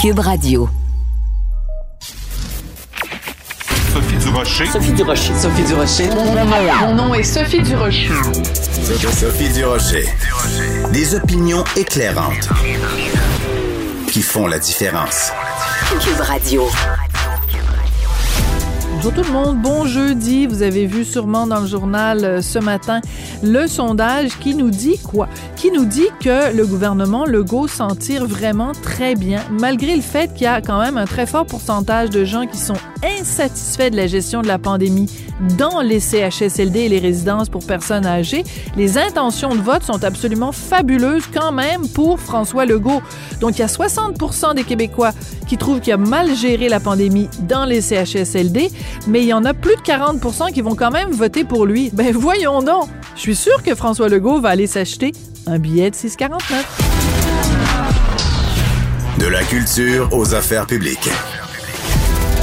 Cube Radio. Sophie Durocher. Sophie Durocher. Sophie Durocher. Mon nom est Sophie Durocher. Sophie Durocher. Des opinions éclairantes qui font la différence. Cube Radio. Bonjour tout le monde, bon jeudi. Vous avez vu sûrement dans le journal euh, ce matin le sondage qui nous dit quoi? Qui nous dit que le gouvernement Legault s'en tire vraiment très bien, malgré le fait qu'il y a quand même un très fort pourcentage de gens qui sont insatisfaits de la gestion de la pandémie dans les CHSLD et les résidences pour personnes âgées. Les intentions de vote sont absolument fabuleuses quand même pour François Legault. Donc il y a 60% des Québécois qui trouvent qu'il a mal géré la pandémie dans les CHSLD, mais il y en a plus de 40% qui vont quand même voter pour lui. Ben voyons donc. Je suis sûr que François Legault va aller s'acheter un billet de 6,49. De la culture aux affaires publiques.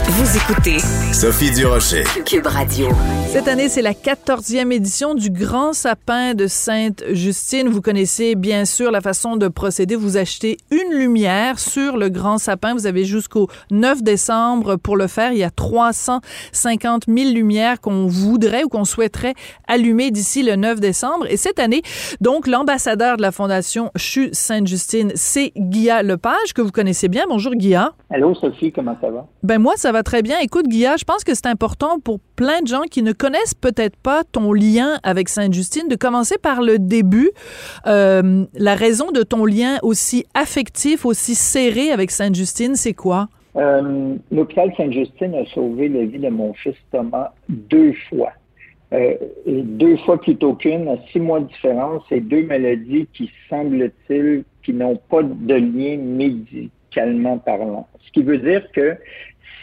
Vous écoutez Sophie Durocher. Cube Radio. Cette année, c'est la 14e édition du Grand Sapin de Sainte-Justine. Vous connaissez bien sûr la façon de procéder. Vous achetez une lumière sur le Grand Sapin. Vous avez jusqu'au 9 décembre pour le faire. Il y a 350 000 lumières qu'on voudrait ou qu'on souhaiterait allumer d'ici le 9 décembre. Et cette année, donc, l'ambassadeur de la Fondation CHU Sainte-Justine, c'est Guilla Lepage, que vous connaissez bien. Bonjour, Guilla. Allô, Sophie, comment ça va? Ben moi, ça va très bien. Écoute, Guilla, je pense que c'est important pour plein de gens qui ne connaissent peut-être pas ton lien avec Sainte-Justine de commencer par le début. Euh, la raison de ton lien aussi affectif, aussi serré avec Sainte-Justine, c'est quoi? Euh, L'hôpital Sainte-Justine a sauvé la vie de mon fils Thomas deux fois. Euh, et deux fois plutôt qu'une, à six mois de différence, c'est deux maladies qui, semble-t-il, qui n'ont pas de lien médicalement parlant. Ce qui veut dire que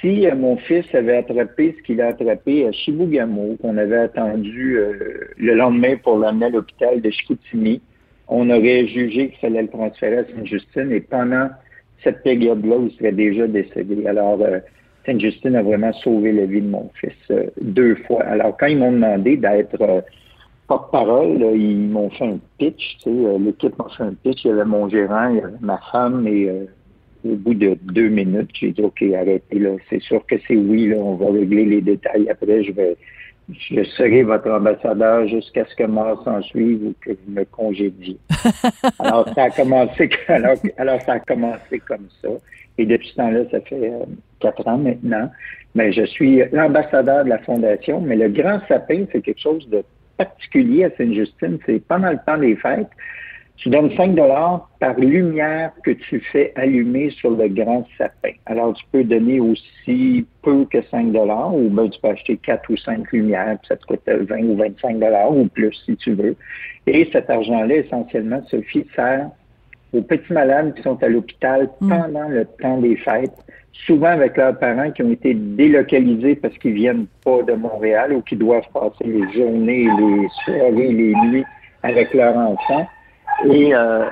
si euh, mon fils avait attrapé ce qu'il a attrapé à Chibougamau, qu'on avait attendu euh, le lendemain pour l'amener à l'hôpital de Chicoutimi, on aurait jugé qu'il fallait le transférer à Sainte-Justine et pendant cette période-là, il serait déjà décédé. Alors, euh, Sainte-Justine a vraiment sauvé la vie de mon fils deux fois. Alors, quand ils m'ont demandé d'être porte-parole, ils m'ont fait un pitch, l'équipe m'a fait un pitch, il y avait mon gérant, il y avait ma femme et au bout de deux minutes, j'ai dit OK, arrêtez là. C'est sûr que c'est oui, là, on va régler les détails. Après, je vais je serai votre ambassadeur jusqu'à ce que mort s'en suive ou que vous me congédiez. alors, ça a commencé alors, alors ça a commencé comme ça. Et depuis ce temps-là, ça fait euh, quatre ans maintenant. Mais je suis l'ambassadeur de la Fondation. Mais le grand sapin, c'est quelque chose de particulier à Sainte-Justine. C'est pendant le temps des fêtes. Tu donnes 5 dollars par lumière que tu fais allumer sur le grand sapin. Alors, tu peux donner aussi peu que 5 dollars ou ben, tu peux acheter 4 ou 5 lumières, puis ça te coûte 20 ou 25 dollars ou plus si tu veux. Et cet argent-là, essentiellement, Sophie, sert aux petits malades qui sont à l'hôpital mm. pendant le temps des fêtes, souvent avec leurs parents qui ont été délocalisés parce qu'ils viennent pas de Montréal ou qui doivent passer les journées, les soirées, les nuits avec leurs enfants et, euh,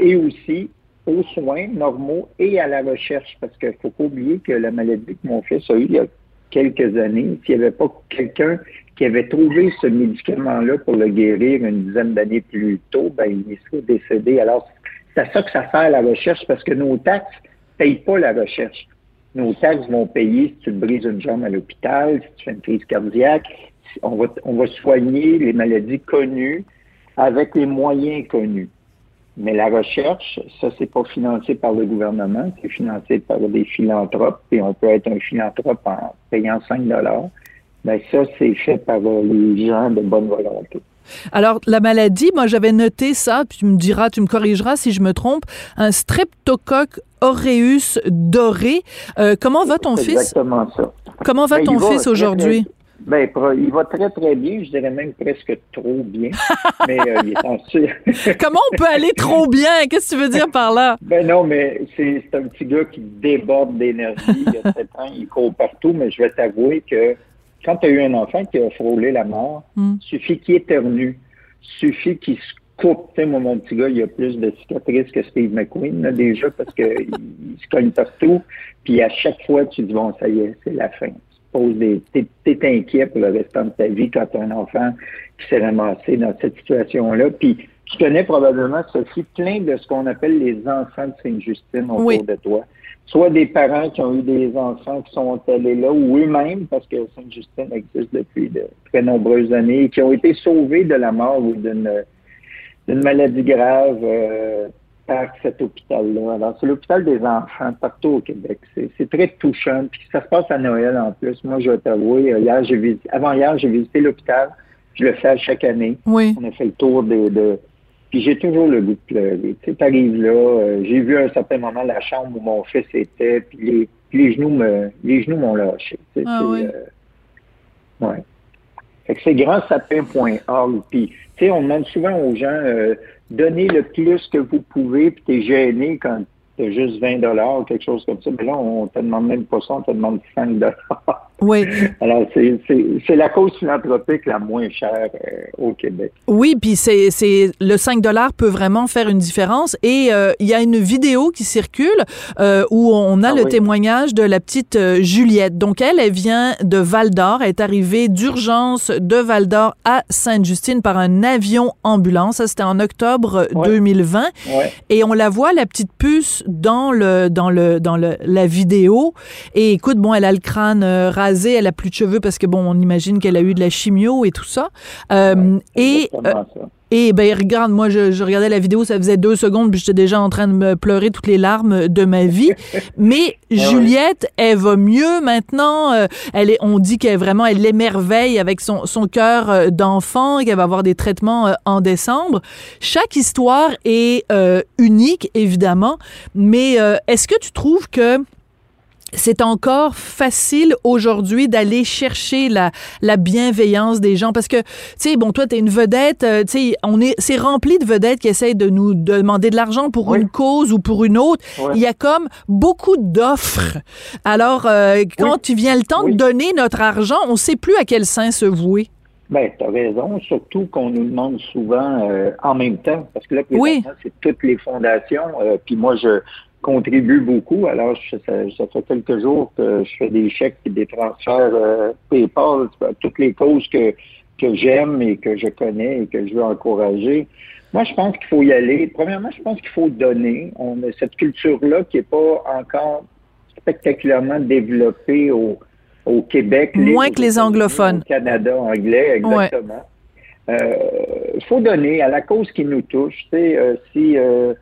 et aussi aux soins normaux et à la recherche, parce qu'il ne faut pas oublier que la maladie que mon fils a eu il y a quelques années, s'il n'y avait pas quelqu'un qui avait trouvé ce médicament-là pour le guérir une dizaine d'années plus tôt, ben, il serait décédé. Alors, c'est à ça que ça fait la recherche, parce que nos taxes ne payent pas la recherche. Nos taxes vont payer si tu te brises une jambe à l'hôpital, si tu fais une crise cardiaque. On va, on va soigner les maladies connues avec les moyens connus. Mais la recherche, ça, c'est pas financé par le gouvernement, c'est financé par des philanthropes, et on peut être un philanthrope en payant 5 dollars. Mais ça, c'est fait par les gens de bonne volonté. Alors, la maladie, moi, j'avais noté ça, puis tu me diras, tu me corrigeras si je me trompe, un streptocoque aureus doré. Euh, comment va ton fils? Exactement ça. Comment va Ben, ton va fils aujourd'hui? Ben, il va très, très bien. Je dirais même presque trop bien. mais euh, il est en sûr. Comment on peut aller trop bien? Qu'est-ce que tu veux dire par là? Ben non, mais c'est un petit gars qui déborde d'énergie. Il a 7 ans, il court partout, mais je vais t'avouer que quand tu as eu un enfant qui a frôlé la mort, Mm. suffit qu'il éternue, suffit qu'il se coupe. Tu sais, moi, mon petit gars, il a plus de cicatrices que Steve McQueen, là, déjà, parce qu'il il se cogne partout. Puis à chaque fois, tu dis, bon, ça y est, c'est la fin. Poses des, t'es, inquiet pour le restant de ta vie quand tu as un enfant qui s'est ramassé dans cette situation-là. Puis tu connais probablement, Sophie, plein de ce qu'on appelle les enfants de Sainte-Justine autour Oui. de toi. Soit des parents qui ont eu des enfants qui sont allés là, ou eux-mêmes, parce que Sainte-Justine existe depuis de très nombreuses années, et qui ont été sauvés de la mort ou d'une d'une maladie grave euh, par cet hôpital-là. Alors, c'est l'hôpital des enfants partout au Québec. C'est très touchant. Puis ça se passe à Noël en plus. Moi, je vais t'avouer, euh, hier, j'ai visité, avant hier, j'ai visité l'hôpital. Je le fais à chaque année. Oui. On a fait le tour de. Puis j'ai toujours le goût de pleurer. Tu sais, t'arrives là, euh, j'ai vu à un certain moment la chambre où mon fils était, puis les, puis les genoux me, les genoux m'ont lâché. Tu sais, Ah c'est, oui. euh, ouais. Fait que c'est grandsapin.org. Puis, tu sais, on demande souvent aux gens, euh, donnez le plus que vous pouvez, puis t'es gêné quand t'as juste 20 dollars ou quelque chose comme ça. Mais là, on te demande même pas ça, on te demande 5 dollars. Oui. Alors, c'est, c'est, c'est la cause philanthropique la moins chère euh, au Québec. Oui, puis c'est c'est le 5 dollars peut vraiment faire une différence et euh, il y a une vidéo qui circule euh, où on a Ah le oui. témoignage de la petite euh, Juliette. Donc elle elle vient de Val-d'Or, elle est arrivée d'urgence de Val-d'Or à Sainte-Justine par un avion ambulance, ça c'était en octobre Ouais. 2020 Ouais. et on la voit la petite puce dans le dans le dans le la vidéo et écoute bon elle a le crâne elle a plus de cheveux parce que bon on imagine qu'elle a eu de la chimio et tout ça Euh, et euh, ça. et ben regarde, moi je, je regardais la vidéo, ça faisait deux secondes, puis j'étais déjà en train de me pleurer toutes les larmes de ma vie. Mais Juliette, elle va mieux maintenant. euh, elle est, on dit qu'elle vraiment, elle l'émerveille avec son, son cœur d'enfant, qu'elle va avoir des traitements en décembre. Chaque histoire est euh, unique, évidemment, mais euh, est-ce que tu trouves que c'est encore facile aujourd'hui d'aller chercher la, la bienveillance des gens parce que tu sais bon toi t'es une vedette euh, tu sais on est c'est rempli de vedettes qui essayent de nous demander de l'argent pour Oui. une cause ou pour une autre il y a comme beaucoup d'offres alors euh, quand Oui. tu viens le temps de donner notre argent on sait plus à quel sein se vouer Ben, tu as raison, surtout qu'on nous demande souvent euh, en même temps, parce que là, Oui. c'est toutes les fondations, euh, puis moi, je contribue beaucoup, alors je- ça, ça fait quelques jours que je fais des chèques et des transferts euh, PayPal toutes les causes que, que j'aime et que je connais et que je veux encourager. Moi, je pense qu'il faut y aller. Premièrement, je pense qu'il faut donner. On a cette culture-là qui n'est pas encore spectaculairement développée au, au Québec. Moins que les anglophones. Au Canada anglais, exactement. Il faut donner à la cause qui nous touche. Tu sais, euh, si, euh,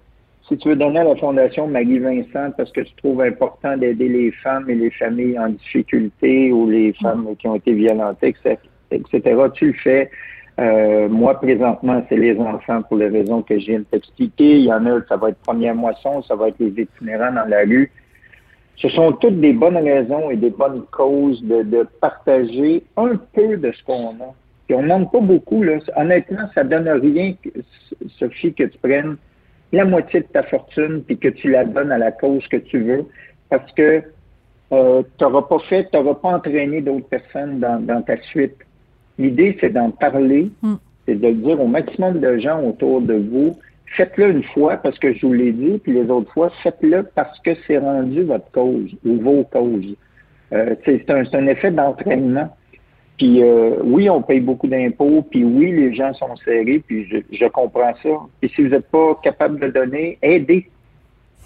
si tu veux donner à la Fondation Marie-Vincent parce que tu trouves important d'aider les femmes et les familles en difficulté ou les femmes qui ont été violentées, etc., etc., tu le fais. Euh, moi, présentement, c'est les enfants pour les raisons que je viens de t'expliquer. Il y en a, ça va être première moisson, ça va être les itinérants dans la rue. Ce sont toutes des bonnes raisons et des bonnes causes de, de partager un peu de ce qu'on a. Puis on n'en demande pas beaucoup. Là. Honnêtement, ça donne rien, Sophie, que tu prennes la moitié de ta fortune puis que tu la donnes à la cause que tu veux parce que euh, tu n'auras pas fait, tu n'auras pas entraîné d'autres personnes dans, dans ta suite. L'idée, c'est d'en parler, Mm. c'est de dire au maximum de gens autour de vous. Faites-le une fois parce que je vous l'ai dit, puis les autres fois, faites-le parce que c'est rendu votre cause ou vos causes. Euh, c'est un, c'est un effet d'entraînement. Puis euh, oui, on paye beaucoup d'impôts, puis oui, les gens sont serrés, puis je, je comprends ça. Et si vous n'êtes pas capable de donner, aidez.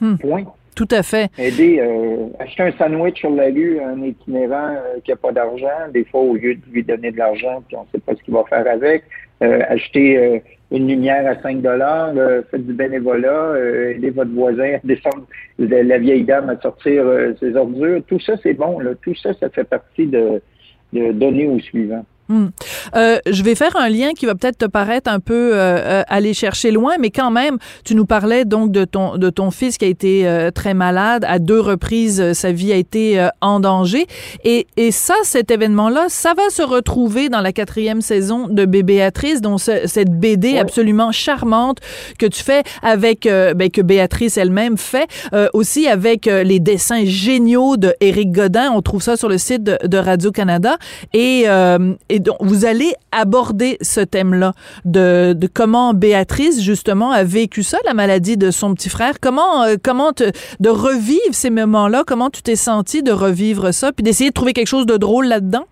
Hmm. Point. tout à fait Aidez, euh, acheter un sandwich sur la rue à un itinérant euh, qui n'a pas d'argent, des fois, au lieu de lui donner de l'argent, puis on ne sait pas ce qu'il va faire avec. Euh, acheter euh, une lumière à 5 dollars, euh, faites du bénévolat, euh, aidez votre voisin à descendre la, la vieille dame à sortir euh, ses ordures. Tout ça, c'est bon. Là. Tout ça, ça fait partie de, de donner au suivant. Hmm. Euh, je vais faire un lien qui va peut-être te paraître un peu euh, euh, aller chercher loin, mais quand même, tu nous parlais donc de ton de ton fils qui a été euh, très malade à deux reprises, euh, sa vie a été euh, en danger, et et ça, cet événement-là, ça va se retrouver dans la quatrième saison de Béatrice, dont ce- cette BD Ouais. absolument charmante que tu fais avec ben, que Béatrice elle-même fait, euh, aussi avec les dessins géniaux de Éric Godin. On trouve ça sur le site de, de Radio Canada et euh, et donc vous allez aborder ce thème-là de, comment Béatrice justement a vécu ça, la maladie de son petit frère. Comment euh, comment te, de revivre ces moments-là? Comment tu t'es senti de revivre ça, puis d'essayer de trouver quelque chose de drôle là-dedans?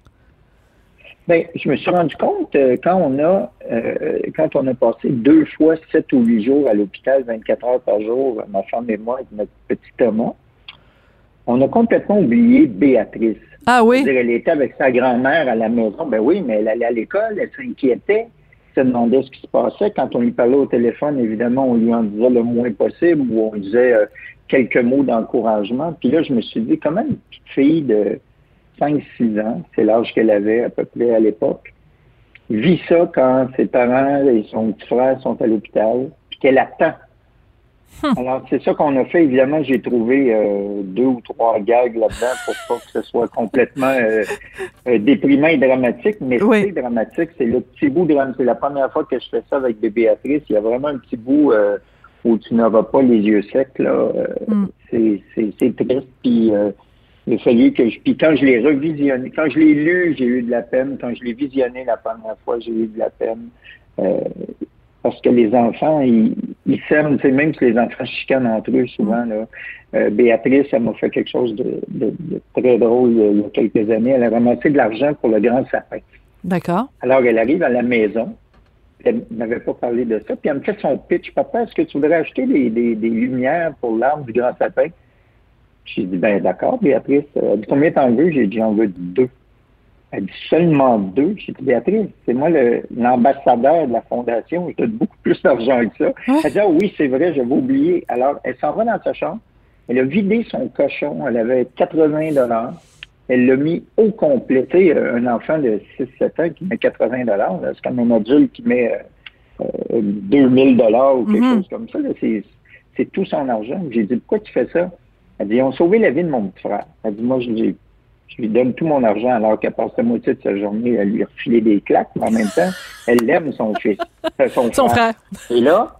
Ben, je me suis rendu compte euh, quand on a euh, quand on a passé deux fois sept ou huit jours à l'hôpital, 24 heures par jour, ma femme et moi, avec notre petit Thomas, on a complètement oublié Béatrice. Ah oui? Elle était avec sa grand-mère à la maison. Ben oui, mais elle allait à l'école, elle s'inquiétait, se demandait ce qui se passait. Quand on lui parlait au téléphone, évidemment, on lui en disait le moins possible ou on disait euh, quelques mots d'encouragement. Puis là, je me suis dit, comment une petite fille de 5-6 ans, c'est l'âge qu'elle avait à peu près à l'époque, vit ça quand ses parents et son petit frère sont à l'hôpital, puis qu'elle attend? Alors, c'est ça qu'on a fait. Évidemment, j'ai trouvé euh, deux ou trois gags là-dedans pour pas que ce soit complètement euh, euh, déprimant et dramatique. Mais Oui. c'est dramatique, c'est le petit bout de C'est la première fois que je fais ça avec bébé Béatrice. Il y a vraiment un petit bout où tu n'auras pas les yeux secs. là. Euh, Mm. c'est, c'est, c'est triste. Puis il fallu que je. Puis quand je l'ai revisionné, quand je l'ai lu, j'ai eu de la peine. Quand je l'ai visionné la première fois, j'ai eu de la peine. Euh, parce que les enfants, ils, ils s'aiment, même si les enfants chicanent entre eux souvent. Là. Euh, Béatrice, elle m'a fait quelque chose de, de- de très drôle il y, a, il y a quelques années. Elle a ramassé de l'argent pour le grand sapin. D'accord. Alors, elle arrive à la maison. Elle m'avait pas parlé de ça. Puis elle me fait son pitch. Papa, est-ce que tu voudrais acheter des, des, des lumières pour l'arbre du grand sapin? J'ai dit, ben d'accord, Béatrice. Elle dit, combien t'en veux? J'ai dit, j'en veux deux. Elle dit, seulement deux? J'ai dit, Béatrice, c'est moi l'ambassadeur de la fondation. Je donne beaucoup plus d'argent que ça. Ouais. Elle dit, ah oui, c'est vrai, j'avais oublié. Alors, elle s'en va dans sa chambre. Elle a vidé son cochon. Elle avait 80 dollars. Elle l'a mis au complet. Tu sais, un enfant de 6-7 ans qui met 80 dollars, c'est comme un adulte qui met euh, euh, 2000 dollars ou quelque Mhm. chose comme ça. C'est, tout son argent. J'ai dit, pourquoi tu fais ça? Elle dit, ils ont sauvé la vie de mon petit frère. Elle dit, moi, je lui, je lui donne tout mon argent alors qu'elle passe la moitié de sa journée à lui refiler des claques, mais en même temps, elle aime son fils, euh, son, Son frère. et là,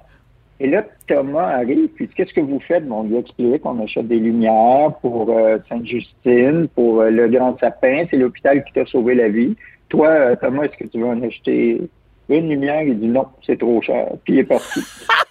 et là, Thomas arrive, puis qu'est-ce que vous faites? Bon, on lui explique qu'on achète des lumières pour euh, Sainte-Justine, pour euh, le Grand Sapin, c'est l'hôpital qui t'a sauvé la vie. Toi, Thomas, est-ce que tu veux en acheter une lumière? Il dit non, c'est trop cher. Puis il est parti.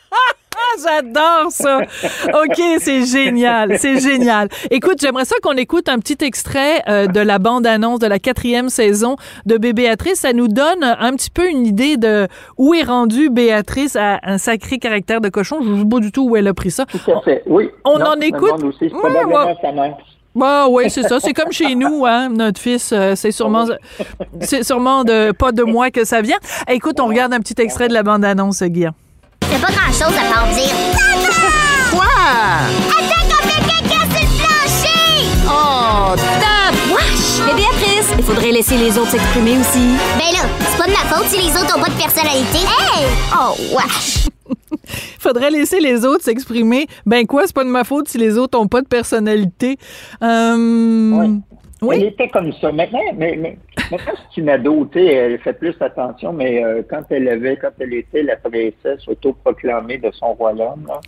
J'adore ça. OK, c'est génial. C'est génial. Écoute, j'aimerais ça qu'on écoute un petit extrait euh, de la bande-annonce de la quatrième saison de Bébé Béatrice. Ça nous donne un petit peu une idée de où est rendue Béatrice à un sacré caractère de cochon. Je ne sais pas du tout où elle a pris ça. Tout à fait. Oui. On Non, en écoute? Aussi. Bah oui, c'est ça. C'est comme chez nous, hein. Notre fils, euh, c'est sûrement, c'est sûrement de pas de moi que ça vient. Écoute, on regarde un petit extrait de la bande-annonce, Guy. Chose à part dire. Tata! Quoi? Attends qu'on fait caca sur le plancher! Oh, tape! Wesh! Mais Béatrice, il faudrait laisser les autres s'exprimer aussi. Ben là, c'est pas de ma faute si les autres ont pas de personnalité. Hey! Oh, wesh! Faudrait laisser les autres s'exprimer. Ben quoi, c'est pas de ma faute si les autres ont pas de personnalité. Euh, Ouais. Oui. Elle était comme ça. Maintenant, mais, mais- maintenant c'est une ado, tu sais, elle fait plus attention, mais euh, quand elle avait, quand elle était la princesse autoproclamée de son royaume, là,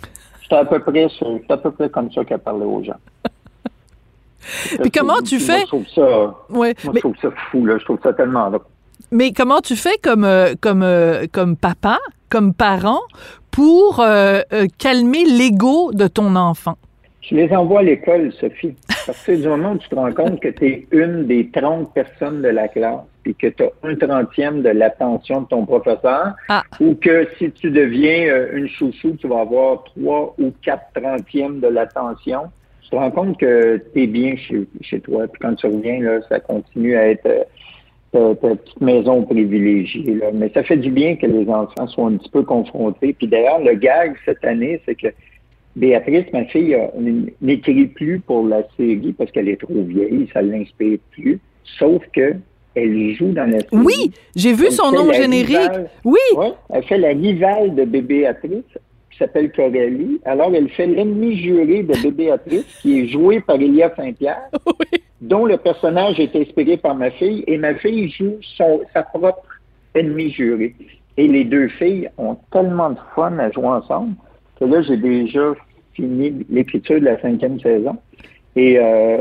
c'était à peu près, à peu près comme ça qu'elle parlait aux gens. Puis comment tu Moi, fais? Je trouve ça, Ouais. moi, Mais, je trouve ça fou, là. Je trouve ça tellement drôle. mais comment tu fais comme euh, comme euh, comme papa, comme parent, pour euh, calmer l'ego de ton enfant? Je les envoie à l'école, Sophie. Parce que du moment où tu te rends compte que tu es une des 30 personnes de la classe, puis que tu as un trentième de l'attention de ton professeur, Ah. ou que si tu deviens euh, une chouchou, tu vas avoir trois ou quatre trentièmes de l'attention, tu te rends compte que tu es bien chez, chez toi. Puis quand tu reviens, là, ça continue à être euh, ta, ta petite maison privilégiée. Là. Mais ça fait du bien que les enfants soient un petit peu confrontés. Puis d'ailleurs, le gag cette année, c'est que Béatrice, ma fille, n'écrit plus pour la série parce qu'elle est trop vieille, ça ne l'inspire plus. Sauf que elle joue dans la série. Oui, j'ai vu Elle son nom générique. rivale. Oui. Ouais, elle fait la rivale de Bébé Béatrice, qui s'appelle Coralie. Alors, elle fait l'ennemi juré de Bébé Béatrice, qui est joué par Elia Saint-Pierre, dont le personnage est inspiré par ma fille, et ma fille joue son, sa propre ennemi juré. Et les deux filles ont tellement de fun à jouer ensemble que là, j'ai déjà fini l'écriture de la cinquième saison. Et euh,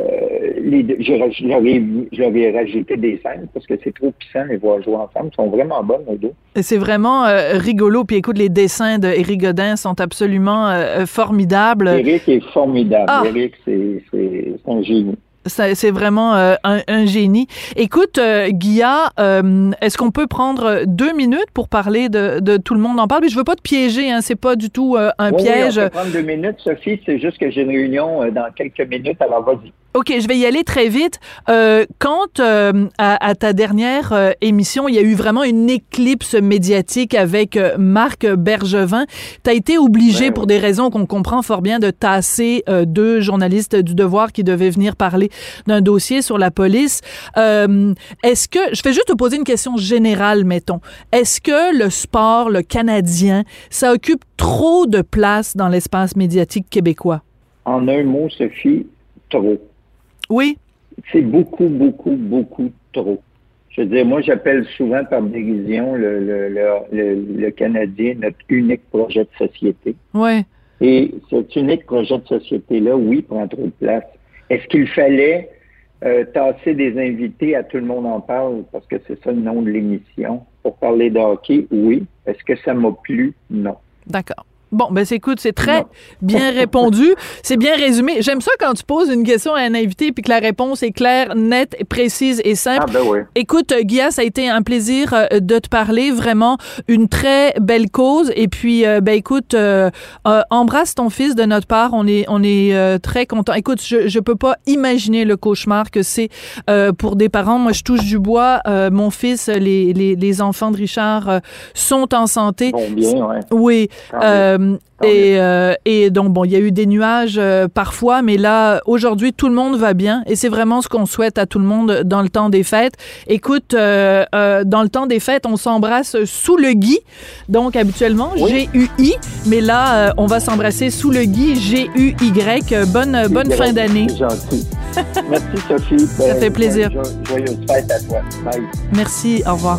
les deux- j'ai raj- je leur ai- je leur ai rajouté des scènes parce que c'est trop puissant les voir jouer ensemble. Ils sont vraiment bonnes, les deux. C'est vraiment euh, rigolo. Puis écoute, les dessins de Éric Godin sont absolument euh, formidables. Eric est formidable. Ah. C'est- c'est un génie. C'est vraiment euh, un, génie. Écoute, euh, Guilla, euh, est-ce qu'on peut prendre deux minutes pour parler de, de, Tout le monde en parle? Mais je veux pas te piéger, hein, c'est pas du tout un piège. Oui, on peut prendre deux minutes, Sophie. C'est juste que j'ai une réunion dans quelques minutes, alors vas-y. OK, je vais y aller très vite. Euh, quand euh, à, ta dernière euh, émission, il y a eu vraiment une éclipse médiatique avec Marc Bergevin, tu as été obligé, pour des raisons qu'on comprend fort bien, de tasser deux journalistes du Devoir qui devaient venir parler d'un dossier sur la police. Est-ce que, je vais juste te poser une question générale, mettons. Est-ce que le sport, le Canadien, ça occupe trop de place dans l'espace médiatique québécois? En un mot, Sophie, trop. Oui. C'est beaucoup, beaucoup, beaucoup trop. Je veux dire, moi, j'appelle souvent par dérision le, le, le, le, Canadien notre unique projet de société. Oui. Et cet unique projet de société-là, oui, prend trop de place. Est-ce qu'il fallait euh, tasser des invités à Tout le monde en parle, parce que c'est ça le nom de l'émission, pour parler de hockey? Oui. Est-ce que ça m'a plu? Non. D'accord. Bon, ben écoute, c'est très bien répondu. C'est bien résumé. J'aime ça quand tu poses une question à un invité puis que la réponse est claire, nette, précise et simple. Ah ben oui. Écoute, Guilla, ça a été un plaisir euh, de te parler. Vraiment une très belle cause. Et puis, euh, ben écoute, euh, embrasse ton fils de notre part. On est, on est très content. Écoute, je, je peux pas imaginer le cauchemar que c'est pour des parents. Moi, je touche du bois. mon fils, les, les, les enfants de Richard sont en santé. Bon, bien, ouais. Oui. Euh, et, euh, et, donc, bon, il y a eu des nuages euh, parfois, mais là, aujourd'hui, tout le monde va bien et c'est vraiment ce qu'on souhaite à tout le monde dans le temps des fêtes. Écoute, dans le temps des fêtes, on s'embrasse sous le gui. Donc, habituellement, G-U-I, mais là, on va s'embrasser sous le gui, G-U-Y. Bonne, bonne fin d'année. gentil. Merci, Sophie. Ça fait plaisir. Joyeuse fête à toi. Bye. Merci. Au revoir.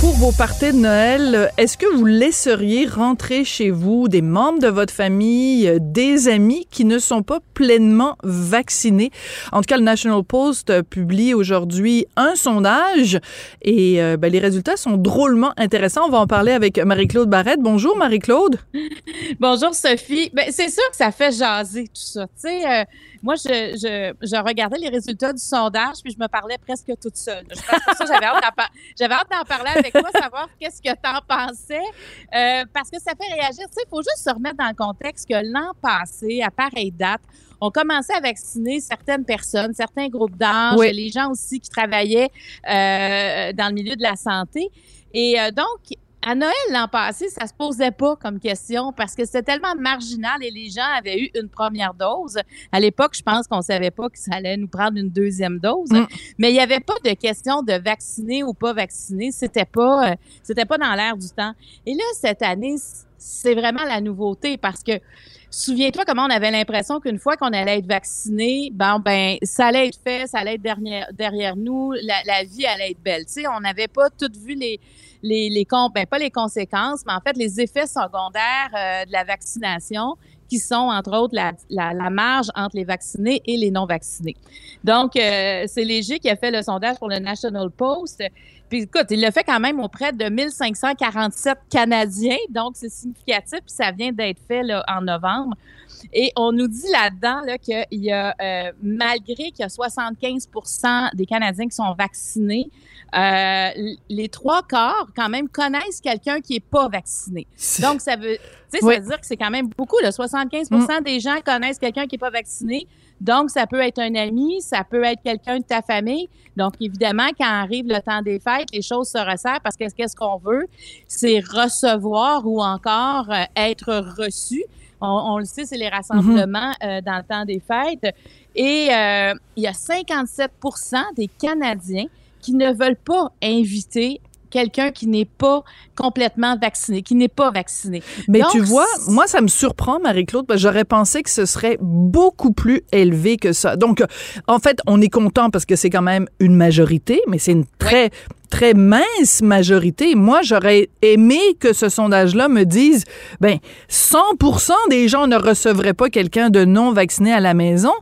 Pour vos parties de Noël, est-ce que vous laisseriez rentrer chez vous des membres de votre famille, des amis qui ne sont pas pleinement vaccinés? En tout cas, le National Post publie aujourd'hui un sondage et euh, ben, les résultats sont drôlement intéressants. On va en parler avec Marie-Claude Barrette. Bonjour Marie-Claude. Bonjour Sophie. Ben, c'est sûr que ça fait jaser tout ça. Euh, moi, je, je, je, regardais les résultats du sondage, puis je me parlais presque toute seule. Je pense que ça, j'avais hâte d'en parler avec toi, savoir qu'est-ce que tu en pensais, euh, parce que ça fait réagir. Tu sais, il faut juste se remettre dans le contexte que l'an passé, à pareille date, on commençait à vacciner certaines personnes, certains groupes d'âge, les gens aussi qui travaillaient euh, dans le milieu de la santé. Et euh, donc, à Noël l'an passé, ça se posait pas comme question parce que c'était tellement marginal et les gens avaient eu une première dose. À l'époque, je pense qu'on savait pas que ça allait nous prendre une deuxième dose, mm. mais il y avait pas de question de vacciner ou pas vacciner. C'était pas, euh, c'était pas dans l'air du temps. Et là, cette année, c'est vraiment la nouveauté parce que Souviens-toi comment on avait l'impression qu'une fois qu'on allait être vacciné, ben, ben, ça allait être fait, ça allait être derrière, derrière nous, la, la vie allait être belle. Tu sais, on n'avait pas tout vu les, les, les ben, pas les conséquences, mais en fait les effets secondaires euh, de la vaccination qui sont, entre autres, la, la, la, marge entre les vaccinés et les non-vaccinés. Donc, euh, c'est Léger qui a fait le sondage pour le National Post. Puis écoute, il l'a fait quand même auprès de 1547 Canadiens, donc c'est significatif, puis ça vient d'être fait là, en novembre. Et on nous dit là-dedans là, qu'il y a, euh, malgré qu'il y a 75% des Canadiens qui sont vaccinés, euh, les trois quarts, quand même, connaissent quelqu'un qui est pas vacciné. Donc, ça veut, ça veut dire que c'est quand même beaucoup. Là, 75 mm. des gens connaissent quelqu'un qui est pas vacciné. Donc, ça peut être un ami, ça peut être quelqu'un de ta famille. Donc, évidemment, quand arrive le temps des fêtes, les choses se resserrent parce que qu'est-ce qu'on veut? C'est recevoir ou encore euh, être reçu. On, le sait, c'est les rassemblements mm-hmm. euh, dans le temps des fêtes. Et euh, il y a 57% des Canadiens qui ne veulent pas inviter quelqu'un qui n'est pas complètement vacciné, qui n'est pas vacciné. Mais tu vois, moi, ça me surprend, Marie-Claude, parce que j'aurais pensé que ce serait beaucoup plus élevé que ça. Donc, en fait, on est content parce que c'est quand même une majorité, mais c'est une très très mince majorité. Moi, j'aurais aimé que ce sondage-là me dise, ben, 100% des gens ne recevraient pas quelqu'un de non vacciné à la maison,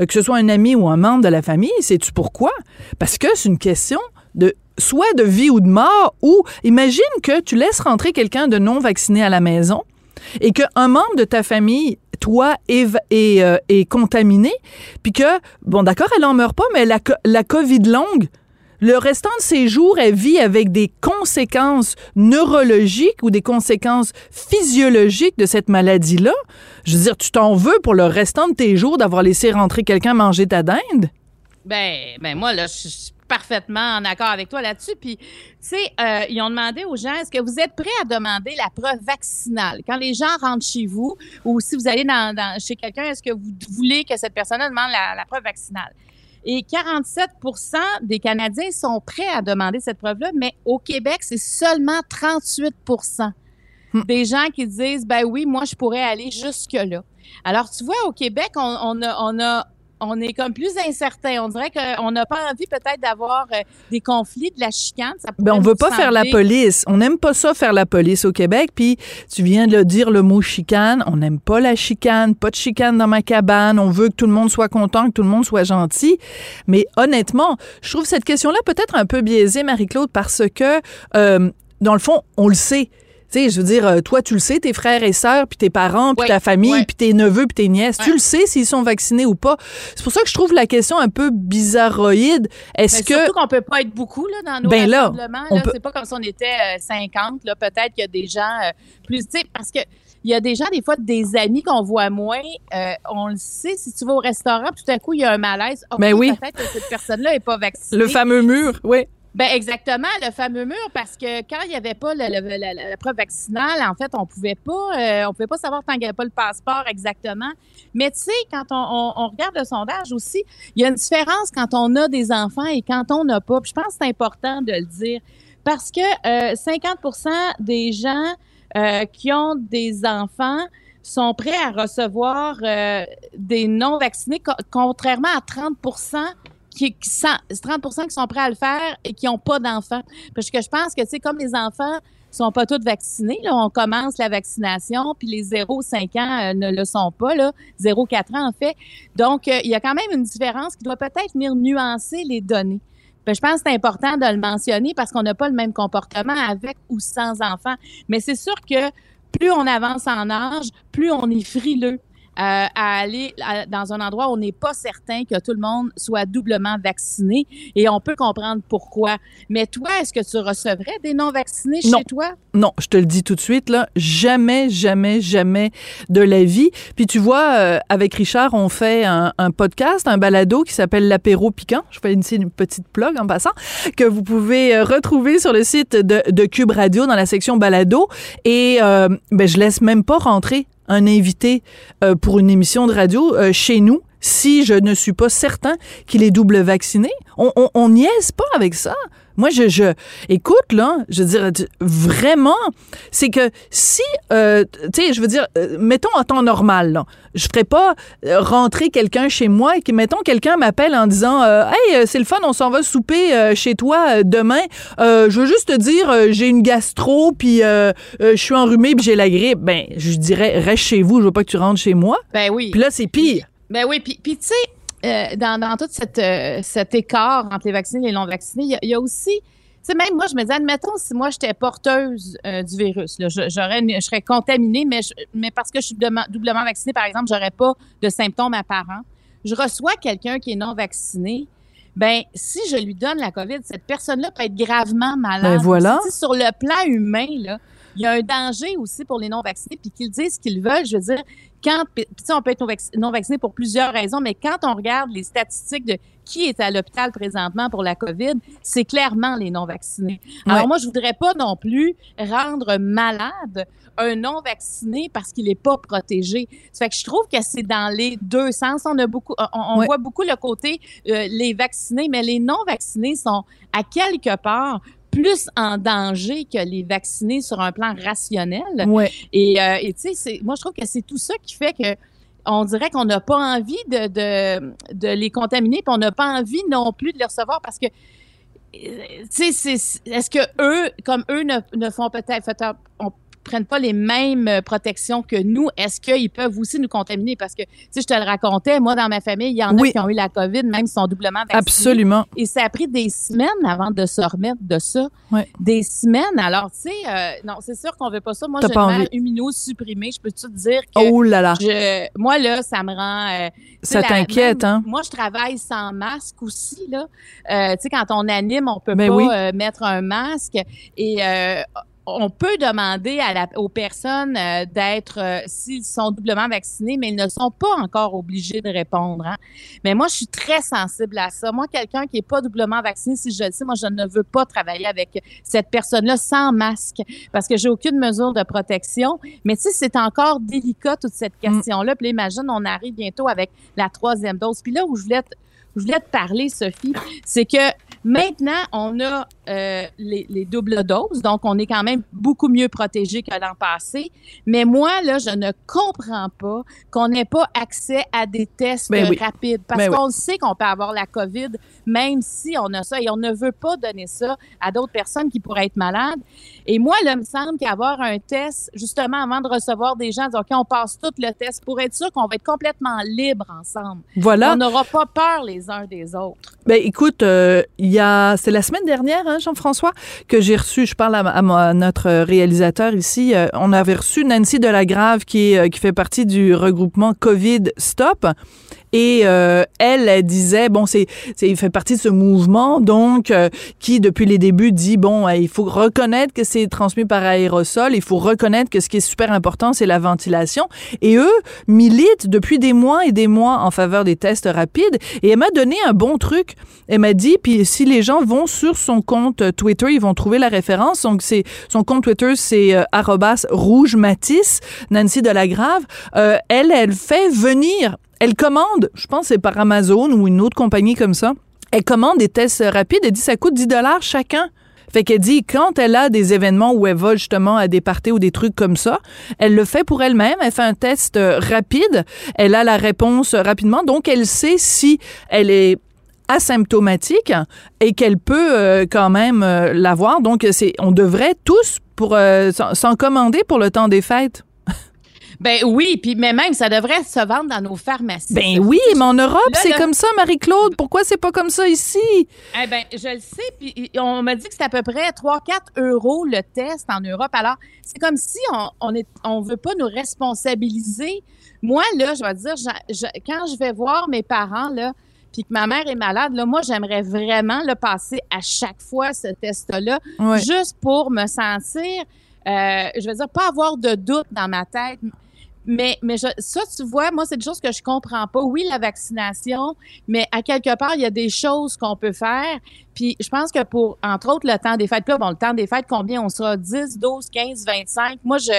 euh, que ce soit un ami ou un membre de la famille. Sais-tu pourquoi? Parce que c'est une question de soit de vie ou de mort, ou imagine que tu laisses rentrer quelqu'un de non vacciné à la maison et qu'un membre de ta famille, toi, est, est, euh, est contaminé, puis que, bon, d'accord, elle en meurt pas, mais la, la COVID longue, le restant de ses jours, elle vit avec des conséquences neurologiques ou des conséquences physiologiques de cette maladie-là. Je veux dire, tu t'en veux pour le restant de tes jours d'avoir laissé rentrer quelqu'un manger ta dinde? Ben, ben moi, là, je parfaitement en accord avec toi là-dessus. Puis, tu sais, euh, ils ont demandé aux gens, est-ce que vous êtes prêts à demander la preuve vaccinale? Quand les gens rentrent chez vous ou si vous allez dans, dans chez quelqu'un, est-ce que vous voulez que cette personne demande la, la preuve vaccinale? Et 47% des Canadiens sont prêts à demander cette preuve-là, mais au Québec, c'est seulement 38% des gens qui disent, ben oui, moi, je pourrais aller jusque-là. Alors, tu vois, au Québec, on, on, a, on a on est comme plus incertain. On dirait qu'on n'a pas envie peut-être d'avoir euh, des conflits, de la chicane. Ça ben, on veut pas faire la police. On n'aime pas ça faire la police au Québec. Puis tu viens de dire le mot chicane. On n'aime pas la chicane. Pas de chicane dans ma cabane. On veut que tout le monde soit content, que tout le monde soit gentil. Mais honnêtement, je trouve cette question-là peut-être un peu biaisée, Marie-Claude, parce que euh, dans le fond, on le sait tu sais, je veux dire, euh, toi, tu le sais, tes frères et sœurs, puis tes parents, puis ta famille, puis tes neveux, puis tes nièces, tu le sais s'ils sont vaccinés ou pas. C'est pour ça que je trouve la question un peu bizarroïde. Est-ce que surtout qu'on peut pas être beaucoup là dans nos ben rassemblements. Là, C'est pas comme si on était 50. Euh, là, peut-être qu'il y a des gens euh, plus, tu sais, parce que il y a des gens, des fois, des amis qu'on voit moins. on le sait, si tu vas au restaurant, tout à coup, il y a un malaise. mais ben oui. Peut-être que cette personne-là n'est pas vaccinée. Le fameux mur, oui. Ben exactement, le fameux mur, parce que quand il n'y avait pas la, preuve vaccinale, en fait, on pouvait pas, euh, on pouvait pas savoir tant qu'il n'y avait pas le passeport exactement. Mais tu sais, quand on, regarde le sondage aussi, il y a une différence quand on a des enfants et quand on n'a pas. Je pense que c'est important de le dire parce que 50% euh, des gens euh, qui ont des enfants sont prêts à recevoir des non vaccinés, contrairement à 30 qui, 30 qui sont prêts à le faire et qui n'ont pas d'enfants. Parce que je pense que, tu sais, comme les enfants sont pas tous vaccinés, là, on commence la vaccination, puis les 0-5 ans euh, ne le sont pas, là, 0-4 ans en fait. Donc, euh, il y a quand même une différence qui doit peut-être venir nuancer les données. Ben, je pense que c'est important de le mentionner parce qu'on n'a pas le même comportement avec ou sans enfants. Mais c'est sûr que plus on avance en âge, plus on est frileux à aller dans un endroit où on n'est pas certain que tout le monde soit doublement vacciné et on peut comprendre pourquoi. Mais toi, est-ce que tu recevrais des non-vaccinés chez toi? Non, je te le dis tout de suite, là, jamais, jamais, jamais de la vie. Puis tu vois, euh, avec Richard, on fait un, podcast, un balado qui s'appelle l'apéro piquant. Je fais une, une, petite plug en passant, que vous pouvez euh, retrouver sur le site de, de Cube Radio dans la section balado. Et euh, ben, je laisse même pas rentrer un invité euh, pour une émission de radio euh, chez nous si je ne suis pas certain qu'il est double vacciné. On, on, on niaise pas avec ça. Moi, je, je écoute là, je veux dire vraiment, c'est que si, euh, tu sais, je veux dire, euh, mettons en temps normal, là, je ferais pas euh, rentrer quelqu'un chez moi et que mettons quelqu'un m'appelle en disant, hey, c'est le fun, on s'en va souper chez toi demain. je veux juste te dire, j'ai une gastro puis je suis enrhumé puis j'ai la grippe. Ben, je dirais, reste chez vous, je veux pas que tu rentres chez moi. Ben oui. Puis là, c'est pire. Ben oui, puis, puis tu sais, euh, dans, dans, tout cette, euh, cet écart entre les vaccinés et les non-vaccinés, il y, a aussi, sais, même moi, je me dis, admettons, si moi, j'étais porteuse euh, du virus, j'aurais, je serais contaminée, mais, mais parce que je suis doublement vaccinée, par exemple, j'aurais pas de symptômes apparents. Je reçois quelqu'un qui est non vacciné, ben si je lui donne la COVID, cette personne-là peut être gravement malade. Ben voilà. sur le plan humain, là, il y a un danger aussi pour les non-vaccinés, puis qu'ils disent ce qu'ils veulent. Je veux dire, quand, on peut être non-vacciné pour plusieurs raisons, mais quand on regarde les statistiques de qui est à l'hôpital présentement pour la COVID, c'est clairement les non-vaccinés. Alors moi, je voudrais pas non plus rendre malade un non-vacciné parce qu'il n'est pas protégé. Ça fait que je trouve que c'est dans les deux sens. On a beaucoup, on, voit beaucoup le côté euh, les vaccinés, mais les non-vaccinés sont à quelque part plus en danger que les vaccinés sur un plan rationnel. Ouais. Et euh, tu sais, moi, je trouve que c'est tout ça qui fait que on dirait qu'on n'a pas envie de, de, de, les contaminer, puis on n'a pas envie non plus de les recevoir parce que tu sais, est-ce que eux, comme eux ne, ne font peut-être, on prennent pas les mêmes euh, protections que nous, est-ce qu'ils peuvent aussi nous contaminer? Parce que, tu sais, je te le racontais, moi, dans ma famille, il y en a qui ont eu la COVID, même s'ils sont doublement vaccinés. Absolument. Et ça a pris des semaines avant de se remettre de ça. Des semaines. Alors, tu sais, euh, non, c'est sûr qu'on veut pas ça. Moi, j'ai une mère immunosupprimée. Je peux te dire que. Oh là là. moi, là, ça me rend. Euh, ça t'inquiète, hein? Moi, je travaille sans masque aussi, là. tu sais, quand on anime, on peut ben pas mettre un masque. Et on peut demander à la, aux personnes euh, d'être, euh, s'ils sont doublement vaccinés, mais ils ne sont pas encore obligés de répondre. Hein. Mais moi, je suis très sensible à ça. Moi, quelqu'un qui n'est pas doublement vacciné, si je le sais, moi, je ne veux pas travailler avec cette personne-là sans masque parce que j'ai aucune mesure de protection. Mais sais, c'est encore délicat toute cette mm. question-là. Puis imagine, on arrive bientôt avec la troisième dose. Puis là où je voulais je voulais te parler, Sophie, c'est que maintenant, on a euh, les, les, doubles doses, donc on est quand même beaucoup mieux protégé que l'an passé. Mais moi, là, je ne comprends pas qu'on n'ait pas accès à des tests ben rapides. Parce ben qu'on sait qu'on peut avoir la COVID même si on a ça et on ne veut pas donner ça à d'autres personnes qui pourraient être malades. Et moi, là, il me semble qu'avoir un test, justement, avant de recevoir des gens, dire, OK, on passe tout le test pour être sûr qu'on va être complètement libre ensemble. Voilà. On n'aura pas peur les uns des autres. Ben, écoute, euh, il y a, c'est la semaine dernière, hein, Jean-François, que j'ai reçu, je parle à, notre réalisateur ici, euh, on avait reçu Nancy Delagrave qui, euh, qui fait partie du regroupement COVID Stop. Et euh, elle, elle disait, bon, c'est, c'est, il fait partie de ce mouvement, donc, euh, qui, depuis les débuts, dit, bon, euh, il faut reconnaître que c'est transmis par aérosol, il faut reconnaître que ce qui est super important, c'est la ventilation. Et eux militent depuis des mois et des mois en faveur des tests rapides. Et elle m'a donné un bon truc. Elle m'a dit, puis si les gens vont sur son compte Twitter, ils vont trouver la référence. Donc, c'est, son compte Twitter, c'est euh, rouge matisse, Nancy Delagrave. Euh, elle, elle fait venir elle commande, je pense c'est par Amazon ou une autre compagnie comme ça, elle commande des tests rapides, elle dit ça coûte 10 dollars chacun. Fait qu'elle dit, quand elle a des événements où elle va justement à des parties ou des trucs comme ça, elle le fait pour elle-même. Elle fait un test euh, rapide. Elle a la réponse rapidement. Donc, elle sait si elle est asymptomatique et qu'elle peut euh, quand même euh, l'avoir. Donc, c'est, on devrait tous pour s'en commander pour le temps des fêtes. Ben oui, puis mais même ça devrait se vendre dans nos pharmacies. Ben oui, mais en Europe, c'est comme ça, Marie-Claude. Pourquoi c'est pas comme ça ici? Eh ben, je le sais, puis on m'a dit que c'est à peu près 3-4 euros le test en Europe. Alors, c'est comme si on, on est on veut pas nous responsabiliser. Moi, là, je vais dire, quand je vais voir mes parents, là, puis que ma mère est malade, là, moi, j'aimerais vraiment le passer à chaque fois ce test-là, juste pour me sentir, euh, je veux dire, pas avoir de doute dans ma tête. Mais, mais ça, tu vois, moi, c'est une chose que je comprends pas. Oui, la vaccination, mais à quelque part, il y a des choses qu'on peut faire. Puis je pense que pour, entre autres, le temps des fêtes, bon, le temps des fêtes, combien on sera? 10, 12, 15, 25? Moi, je,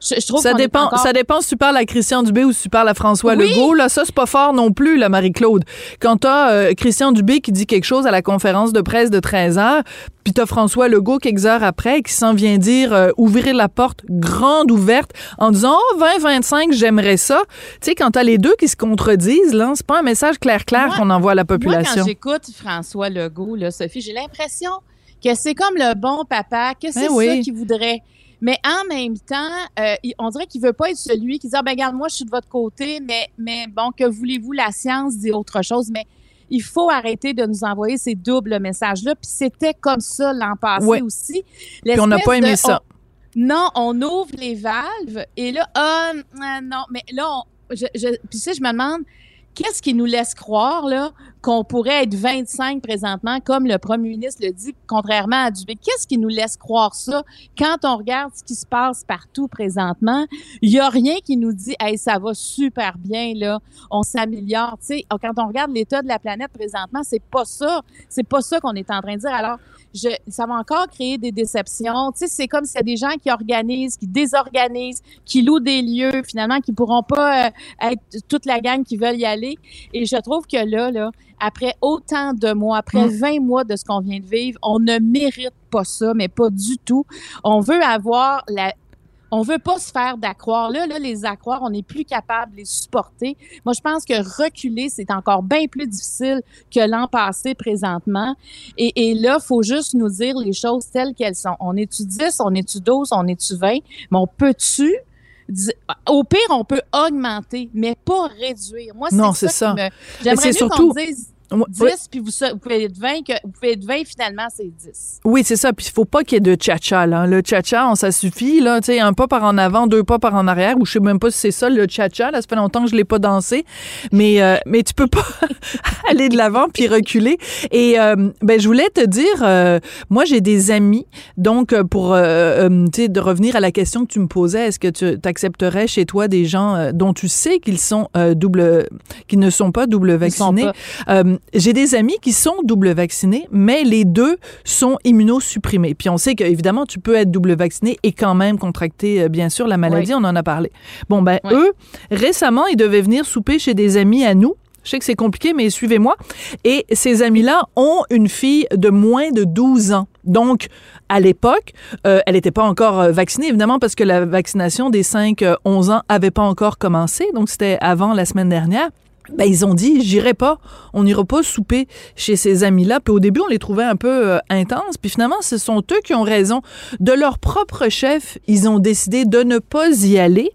je, trouve ça dépend, Ça dépend si tu parles à Christian Dubé ou si tu parles à François Legault. Là, ça, c'est pas fort non plus, la Marie-Claude. Quand t'as euh, Christian Dubé qui dit quelque chose à la conférence de presse de 13 heures, puis t'as François Legault quelques heures après qui s'en vient dire euh, ouvrir la porte grande ouverte en disant « Oh, 20-25, j'aimerais ça ». Tu sais, quand t'as les deux qui se contredisent, là, c'est pas un message clair-clair qu'on envoie à la population. Moi, quand j'écoute François Legault, là, Sophie, j'ai l'impression que c'est comme le bon papa, que c'est ben ça qu'il voudrait. Mais en même temps, euh, on dirait qu'il veut pas être celui qui dit ah ben regarde moi je suis de votre côté, mais mais bon que voulez-vous la science dit autre chose, mais il faut arrêter de nous envoyer ces doubles messages là. Puis c'était comme ça l'an passé aussi. Puis on n'a pas aimé ça. non, on ouvre les valves et là ah non, mais là on, je, je, puis tu sais je me demande qu'est-ce qui nous laisse croire là qu'on pourrait être 25 présentement, comme le premier ministre le dit, contrairement à Dubé? Qu'est-ce qui nous laisse croire ça? Quand on regarde ce qui se passe partout présentement? Il y a rien qui nous dit, hey, ça va super bien, là, on s'améliore. Tu sais, quand on regarde l'état de la planète présentement, c'est pas ça. C'est pas ça qu'on est en train de dire. Alors, je, ça va encore créer des déceptions. Tu sais, c'est comme s'il y a des gens qui organisent, qui désorganisent, qui louent des lieux, finalement, qui pourront pas euh, être toute la gang qui veulent y aller. Et je trouve que là, là, après autant de mois, après 20 mm. mois de ce qu'on vient de vivre, on ne mérite pas ça, mais pas du tout. On veut avoir la on veut pas se faire d'accroire. Là, là, les accroires, on n'est plus capable de les supporter. Moi, je pense que reculer, c'est encore bien plus difficile que l'an passé présentement. Et, et là, faut juste nous dire les choses telles qu'elles sont. On est-tu 10, on est-tu 12, on est-tu 20, mais on peut-tu au pire, on peut augmenter, mais pas réduire. Moi, c'est ça. ça. Me... J'aimerais mieux surtout... qu'on dise 10, puis vous, pouvez être 20, que, vous pouvez être 20, finalement, c'est 10. Oui, c'est ça. Puis il faut pas qu'il y ait de tcha-tcha, là. Le tcha-tcha, ça suffit, là. Tu sais, un pas par en avant, deux pas par en arrière, ou je sais même pas si c'est ça, le tcha-tcha. Là, ça fait longtemps que je l'ai pas dansé. Mais, euh, mais tu peux pas aller de l'avant puis reculer. Et, euh, ben, je voulais te dire, euh, moi, j'ai des amis. Donc, pour, tu sais, de revenir à la question que tu me posais, est-ce que tu accepterais chez toi des gens dont tu sais qu'ils sont double, qui ne sont pas double vaccinés? J'ai des amis qui sont double vaccinés, mais les deux sont immunosupprimés. Puis on sait qu'évidemment, tu peux être double vacciné et quand même contracter, euh, bien sûr, la maladie. On en a parlé. Bon, ben, eux, récemment, ils devaient venir souper chez des amis à nous. Je sais que c'est compliqué, mais suivez-moi. Et ces amis-là ont une fille de moins de 12 ans. Donc, à l'époque, euh, elle n'était pas encore euh, vaccinée, évidemment, parce que la vaccination des 5-11 ans avait pas encore commencé. Donc, c'était avant la semaine dernière ben, ils ont dit j'irai pas, on n'ira pas souper chez ces amis-là. Puis au début, on les trouvait un peu euh, intenses. Puis finalement, ce sont eux qui ont raison. De leur propre chef, ils ont décidé de ne pas y aller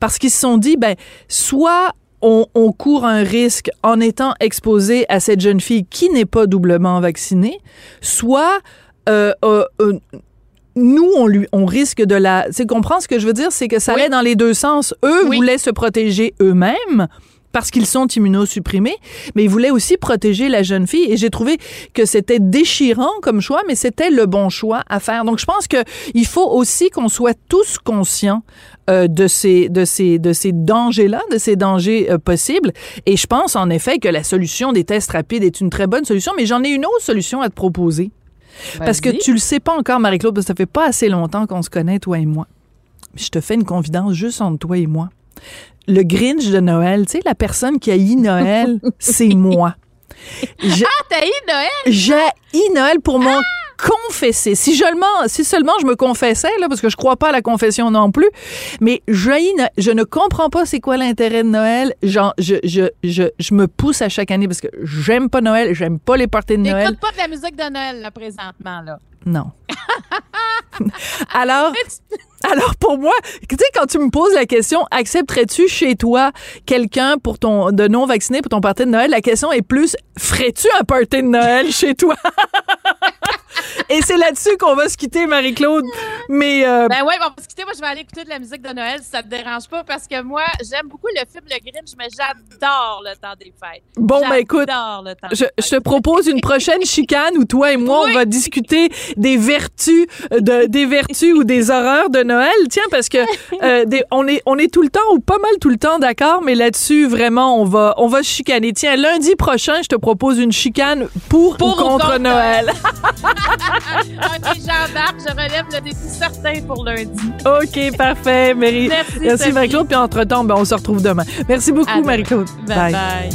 parce qu'ils se sont dit ben soit on, court un risque en étant exposé à cette jeune fille qui n'est pas doublement vaccinée, soit euh, euh, nous, on, lui, on risque de la... Tu comprends ce que je veux dire? C'est que ça allait dans les deux sens. Eux voulaient se protéger eux-mêmes parce qu'ils sont immunosupprimés, mais ils voulaient aussi protéger la jeune fille. Et j'ai trouvé que c'était déchirant comme choix, mais c'était le bon choix à faire. Donc, je pense que il faut aussi qu'on soit tous conscients euh, de ces de ces de ces dangers-là, de ces dangers euh, possibles. Et je pense en effet que la solution des tests rapides est une très bonne solution. Mais j'en ai une autre solution à te proposer. Parce que tu le sais pas encore, Marie-Claude, parce que ça fait pas assez longtemps qu'on se connaît, toi et moi. Je te fais une confidence juste entre toi et moi le Grinch de Noël, tu sais, la personne qui a eu Noël, c'est moi. ah, t'as eu Noël? J'ai eu Noël pour mon confesser. Si seulement, si seulement je me confessais, là, parce que je crois pas à la confession non plus, mais je, je ne comprends pas c'est quoi l'intérêt de Noël. Genre, je, je, je, je, me pousse à chaque année parce que j'aime pas Noël, j'aime pas les parties de Noël. T'écoutes pas de la musique de Noël, là, présentement, là. Non. alors, alors pour moi, tu sais, quand tu me poses la question, accepterais-tu chez toi quelqu'un pour ton de non vacciné pour ton party de Noël? La question est plus, ferais-tu un party de Noël chez toi? Et c'est là-dessus qu'on va se quitter, Marie-Claude. Mais euh... ben ouais, on va se quitter. Moi, je vais aller écouter de la musique de Noël si ça te dérange pas, parce que moi, j'aime beaucoup le film Le Grinch, mais j'adore le temps des fêtes. Bon, ben écoute, je, je, te propose une prochaine chicane où toi et moi, on va discuter des vertus, de, des vertus ou des horreurs de Noël. Tiens, parce que euh, des, on est on est tout le temps ou pas mal tout le temps d'accord, mais là-dessus, vraiment, on va on va chicaner. Tiens, lundi prochain, je te propose une chicane pour, ou contre, Noël. OK, j'embarque. Je relève le défi certain pour lundi. OK, parfait, Marie. Merci, Merci Marie-Claude. Puis entre-temps, ben, on se retrouve demain. Merci beaucoup, Marie-Claude. Bye. bye.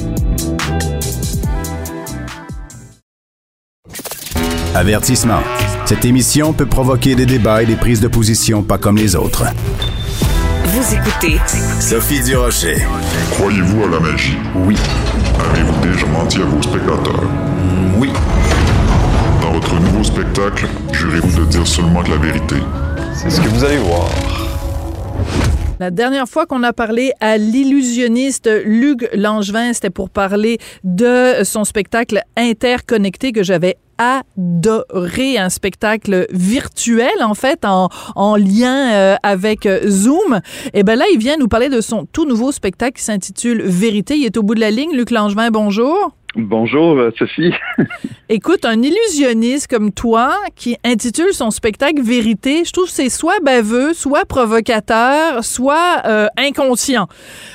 Avertissement. Cette émission peut provoquer des débats et des prises de position pas comme les autres. Vous écoutez Sophie Durocher. Croyez-vous à la magie? Oui. Avez-vous déjà menti à vos spectateurs? Spectacle, jurez-vous de dire seulement la vérité. C'est ce que vous allez voir. La dernière fois qu'on a parlé à l'illusionniste Luc Langevin, c'était pour parler de son spectacle interconnecté que j'avais adoré, un spectacle virtuel en fait, en, en lien euh, avec Zoom. Et ben là, il vient nous parler de son tout nouveau spectacle qui s'intitule Vérité. Il est au bout de la ligne. Luc Langevin, bonjour. Bonjour, euh, Sophie. Écoute, un illusionniste comme toi qui intitule son spectacle Vérité, je trouve que c'est soit baveux, soit provocateur, soit euh, inconscient.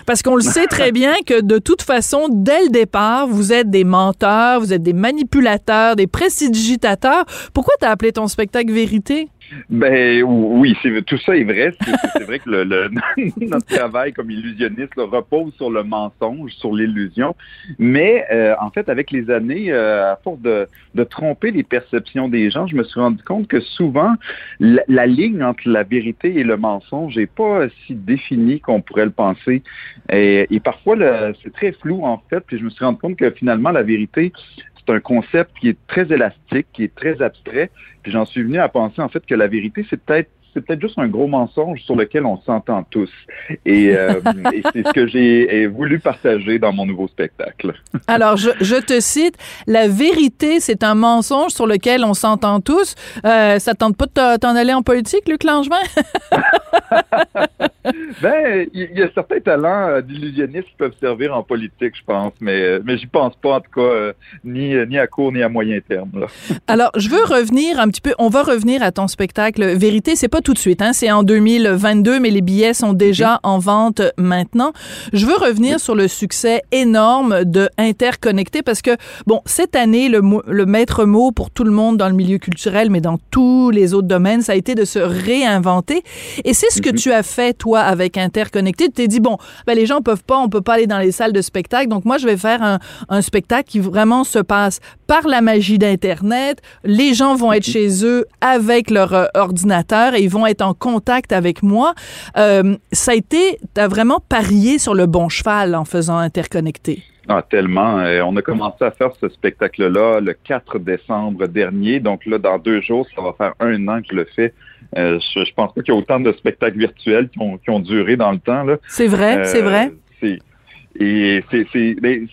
Parce qu'on le sait très bien que de toute façon, dès le départ, vous êtes des menteurs, vous êtes des manipulateurs, des prestidigitateurs. Pourquoi t'as appelé ton spectacle Vérité? Ben oui, tout ça est vrai. C'est vrai que le, notre travail comme illusionniste repose sur le mensonge, sur l'illusion. Mais euh, en fait, avec les années, à force de, de, tromper les perceptions des gens, je me suis rendu compte que souvent, la, ligne entre la vérité et le mensonge n'est pas si définie qu'on pourrait le penser. Et, et parfois, c'est très flou, en fait. Puis je me suis rendu compte que finalement, la vérité, c'est un concept qui est très élastique, qui est très abstrait. Puis j'en suis venu à penser en fait que la vérité, c'est peut-être c'est peut-être juste un gros mensonge sur lequel on s'entend tous. Et, euh, c'est ce que j'ai voulu partager dans mon nouveau spectacle. Alors, je, je, te cite, la vérité, c'est un mensonge sur lequel on s'entend tous. Euh, ça tente pas de t'en aller en politique, Luc Langevin? ben, il y, a certains talents euh, d'illusionnistes qui peuvent servir en politique, je pense, mais, euh, mais j'y pense pas, en tout cas, ni, ni à court ni à moyen terme. Là. Alors, je veux revenir un petit peu, on va revenir à ton spectacle Vérité, c'est pas tout de suite, hein, c'est en 2022, mais les billets sont déjà en vente maintenant. Je veux revenir sur le succès énorme de Interconnecté parce que, bon, cette année, le, le maître mot pour tout le monde dans le milieu culturel, mais dans tous les autres domaines, ça a été de se réinventer. Et c'est ce que mhm. tu as fait, toi, avec Interconnecté. Tu t'es dit, bon, ben, les gens peuvent pas, on peut pas aller dans les salles de spectacle, donc moi, je vais faire un, spectacle qui vraiment se passe par la magie d'Internet. Les gens vont être chez eux avec leur euh, ordinateur et ils vont être en contact avec moi. Euh, ça a été, tu as vraiment parié sur le bon cheval en faisant Interconnecté. Ah, tellement. Euh, on a commencé à faire ce spectacle-là le 4 décembre dernier. Donc là, dans deux jours, ça va faire un an que je le fais. Euh, je, je, pense pas qu'il y a autant de spectacles virtuels qui ont, qui ont duré dans le temps. C'est vrai, c'est vrai. Et c'est ben,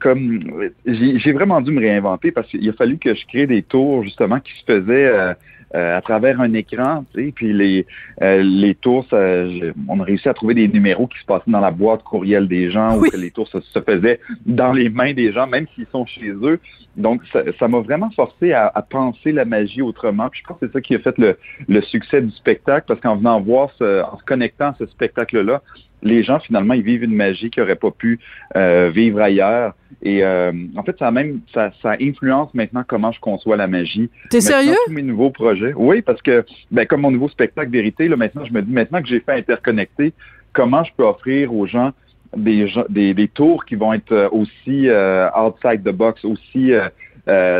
comme j'ai vraiment dû me réinventer parce qu'il a fallu que je crée des tours justement qui se faisaient euh, à travers un écran, tu sais, puis les euh, les tours, on a réussi à trouver des numéros qui se passaient dans la boîte courriel des gens ou que les tours se, faisaient dans les mains des gens, même s'ils sont chez eux. Donc, ça m'a vraiment forcé à, à, penser la magie autrement. Puis je pense que c'est ça qui a fait le, le succès du spectacle, parce qu'en venant voir, ce, en se connectant à ce spectacle-là, les gens, finalement, ils vivent une magie qu'ils n'auraient pas pu euh, vivre ailleurs. Et euh, en fait, ça même ça, ça, influence maintenant comment je conçois la magie. T'es sérieux? Tous mes nouveaux projets. Oui, parce que ben, comme mon nouveau spectacle Vérité, là, maintenant, je me dis maintenant que j'ai fait interconnecter, comment je peux offrir aux gens des, des, des tours qui vont être euh, aussi outside the box, aussi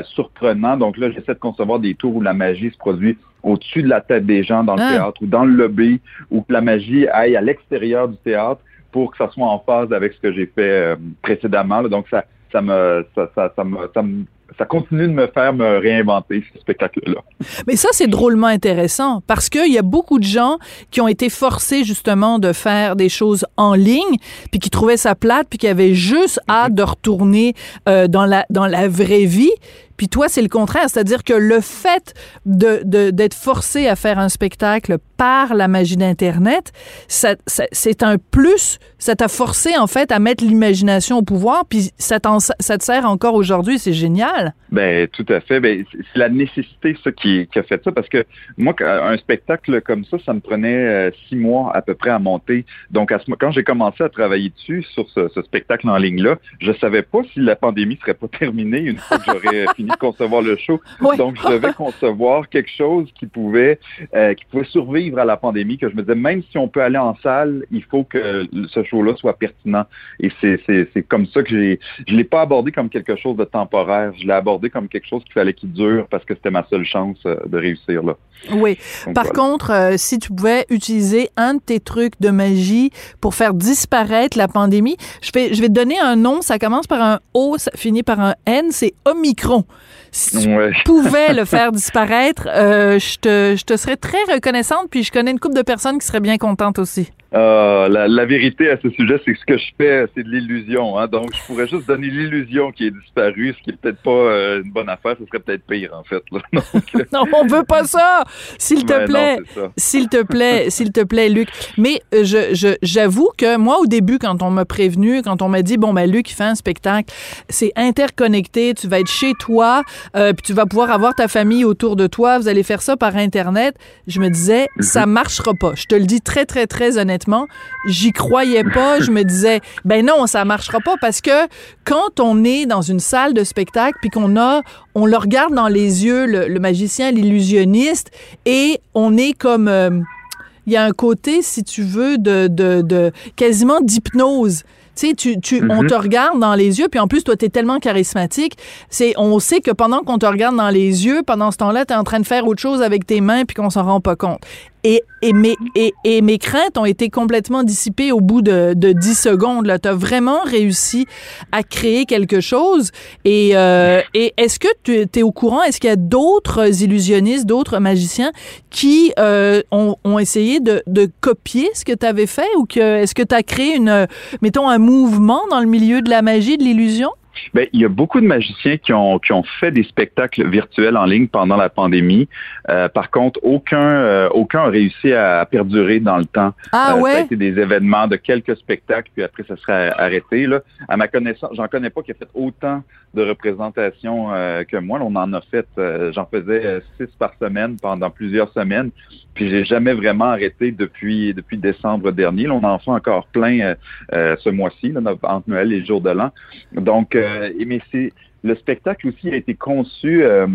surprenants. Donc là, j'essaie de concevoir des tours où la magie se produit au-dessus de la tête des gens dans le ah. théâtre ou dans le lobby ou que la magie aille à l'extérieur du théâtre pour que ça soit en phase avec ce que j'ai fait euh, précédemment. Donc ça, ça me, ça, ça, ça me, ça me ça continue de me faire me réinventer ce spectacle-là. Mais ça, c'est drôlement intéressant parce qu'il y a beaucoup de gens qui ont été forcés justement de faire des choses en ligne, puis qui trouvaient ça plate, puis qui avaient juste hâte de retourner euh, dans la dans la vraie vie. Puis toi, c'est le contraire, c'est-à-dire que le fait d'être forcé à faire un spectacle par la magie d'Internet, c'est un plus. Ça t'a forcé, en fait, à mettre l'imagination au pouvoir, puis ça, ça te sert encore aujourd'hui. C'est génial. Ben, tout à fait. Ben, c'est la nécessité, ça, qui, a fait ça, parce que moi, un spectacle comme ça, ça me prenait euh, six mois à peu près à monter. Donc, quand j'ai commencé à travailler dessus, sur ce, ce spectacle en ligne-là, je savais pas si la pandémie serait pas terminée une fois que j'aurais fini de concevoir le show. Donc, je devais concevoir quelque chose qui pouvait, euh, qui pouvait survivre à la pandémie, que je me disais, même si on peut aller en salle, il faut que ce show-là soit pertinent. Et c'est comme ça que j'ai, je l'ai pas abordé comme quelque chose de temporaire. Je l'ai abordé comme quelque chose qu'il fallait qu'il dure parce que c'était ma seule chance euh, de réussir là. Oui. Par contre, euh, si tu pouvais utiliser un de tes trucs de magie pour faire disparaître la pandémie, je vais, je vais te donner un nom. Ça commence par un O, ça finit par un N. C'est Omicron. Si tu pouvais le faire disparaître, euh, je, te, je te serais très reconnaissante. Puis je connais une couple de personnes qui seraient bien contentes aussi. Euh, la, vérité à ce sujet, c'est que ce que je fais, c'est de l'illusion. Hein? Donc, je pourrais juste donner l'illusion qui est disparue, ce qui est peut-être pas euh, une bonne affaire. Ce serait peut-être pire, en fait. Euh, non, on veut pas ça! S'il te plaît, s'il te plaît, s'il te plaît, Luc. Mais je, j'avoue que moi, au début, quand on m'a prévenu, quand on m'a dit, bon, ben, Luc, il fait un spectacle, c'est interconnecté, tu vas être chez toi, puis tu vas pouvoir avoir ta famille autour de toi, vous allez faire ça par Internet, je me disais, mhm. ça marchera pas. Je te le dis très, très, très honnêtement j'y croyais pas. Je me disais, ben non, ça marchera pas parce que quand on est dans une salle de spectacle puis qu'on a, on le regarde dans les yeux, le, magicien, l'illusionniste, et on est comme, euh, il y a un côté, si tu veux, de, de, de quasiment d'hypnose Tu sais, tu, tu, on Mhm. te regarde dans les yeux, puis en plus, toi, t'es tellement charismatique. C'est, on sait que pendant qu'on te regarde dans les yeux, pendant ce temps-là, t'es en train de faire autre chose avec tes mains, puis qu'on s'en rend pas compte. Et, et, mes, et, mes craintes ont été complètement dissipées au bout de, de 10 secondes. Tu as vraiment réussi à créer quelque chose. Et, euh, est-ce que tu es au courant? Est-ce qu'il y a d'autres illusionnistes, d'autres magiciens qui euh, ont, ont essayé de, de copier ce que tu avais fait? Ou que est-ce que tu as créé, une, mettons, un mouvement dans le milieu de la magie, de l'illusion? Ben, il y a beaucoup de magiciens qui ont, qui ont fait des spectacles virtuels en ligne pendant la pandémie. Euh, par contre, aucun, euh, aucun a réussi à, perdurer dans le temps. Ah Euh, ouais? Ça a été des événements de quelques spectacles, puis après, ça serait arrêté. Là. À ma connaissance, j'en connais pas qui a fait autant de représentations euh, que moi. On en a fait, euh, j'en faisais euh, six par semaine pendant plusieurs semaines. Puis j'ai jamais vraiment arrêté depuis depuis décembre dernier. Là, on en fait encore plein euh, euh, ce mois-ci, entre Noël et le jour de l'an. Donc, euh, mais c'est le spectacle aussi a été conçu euh,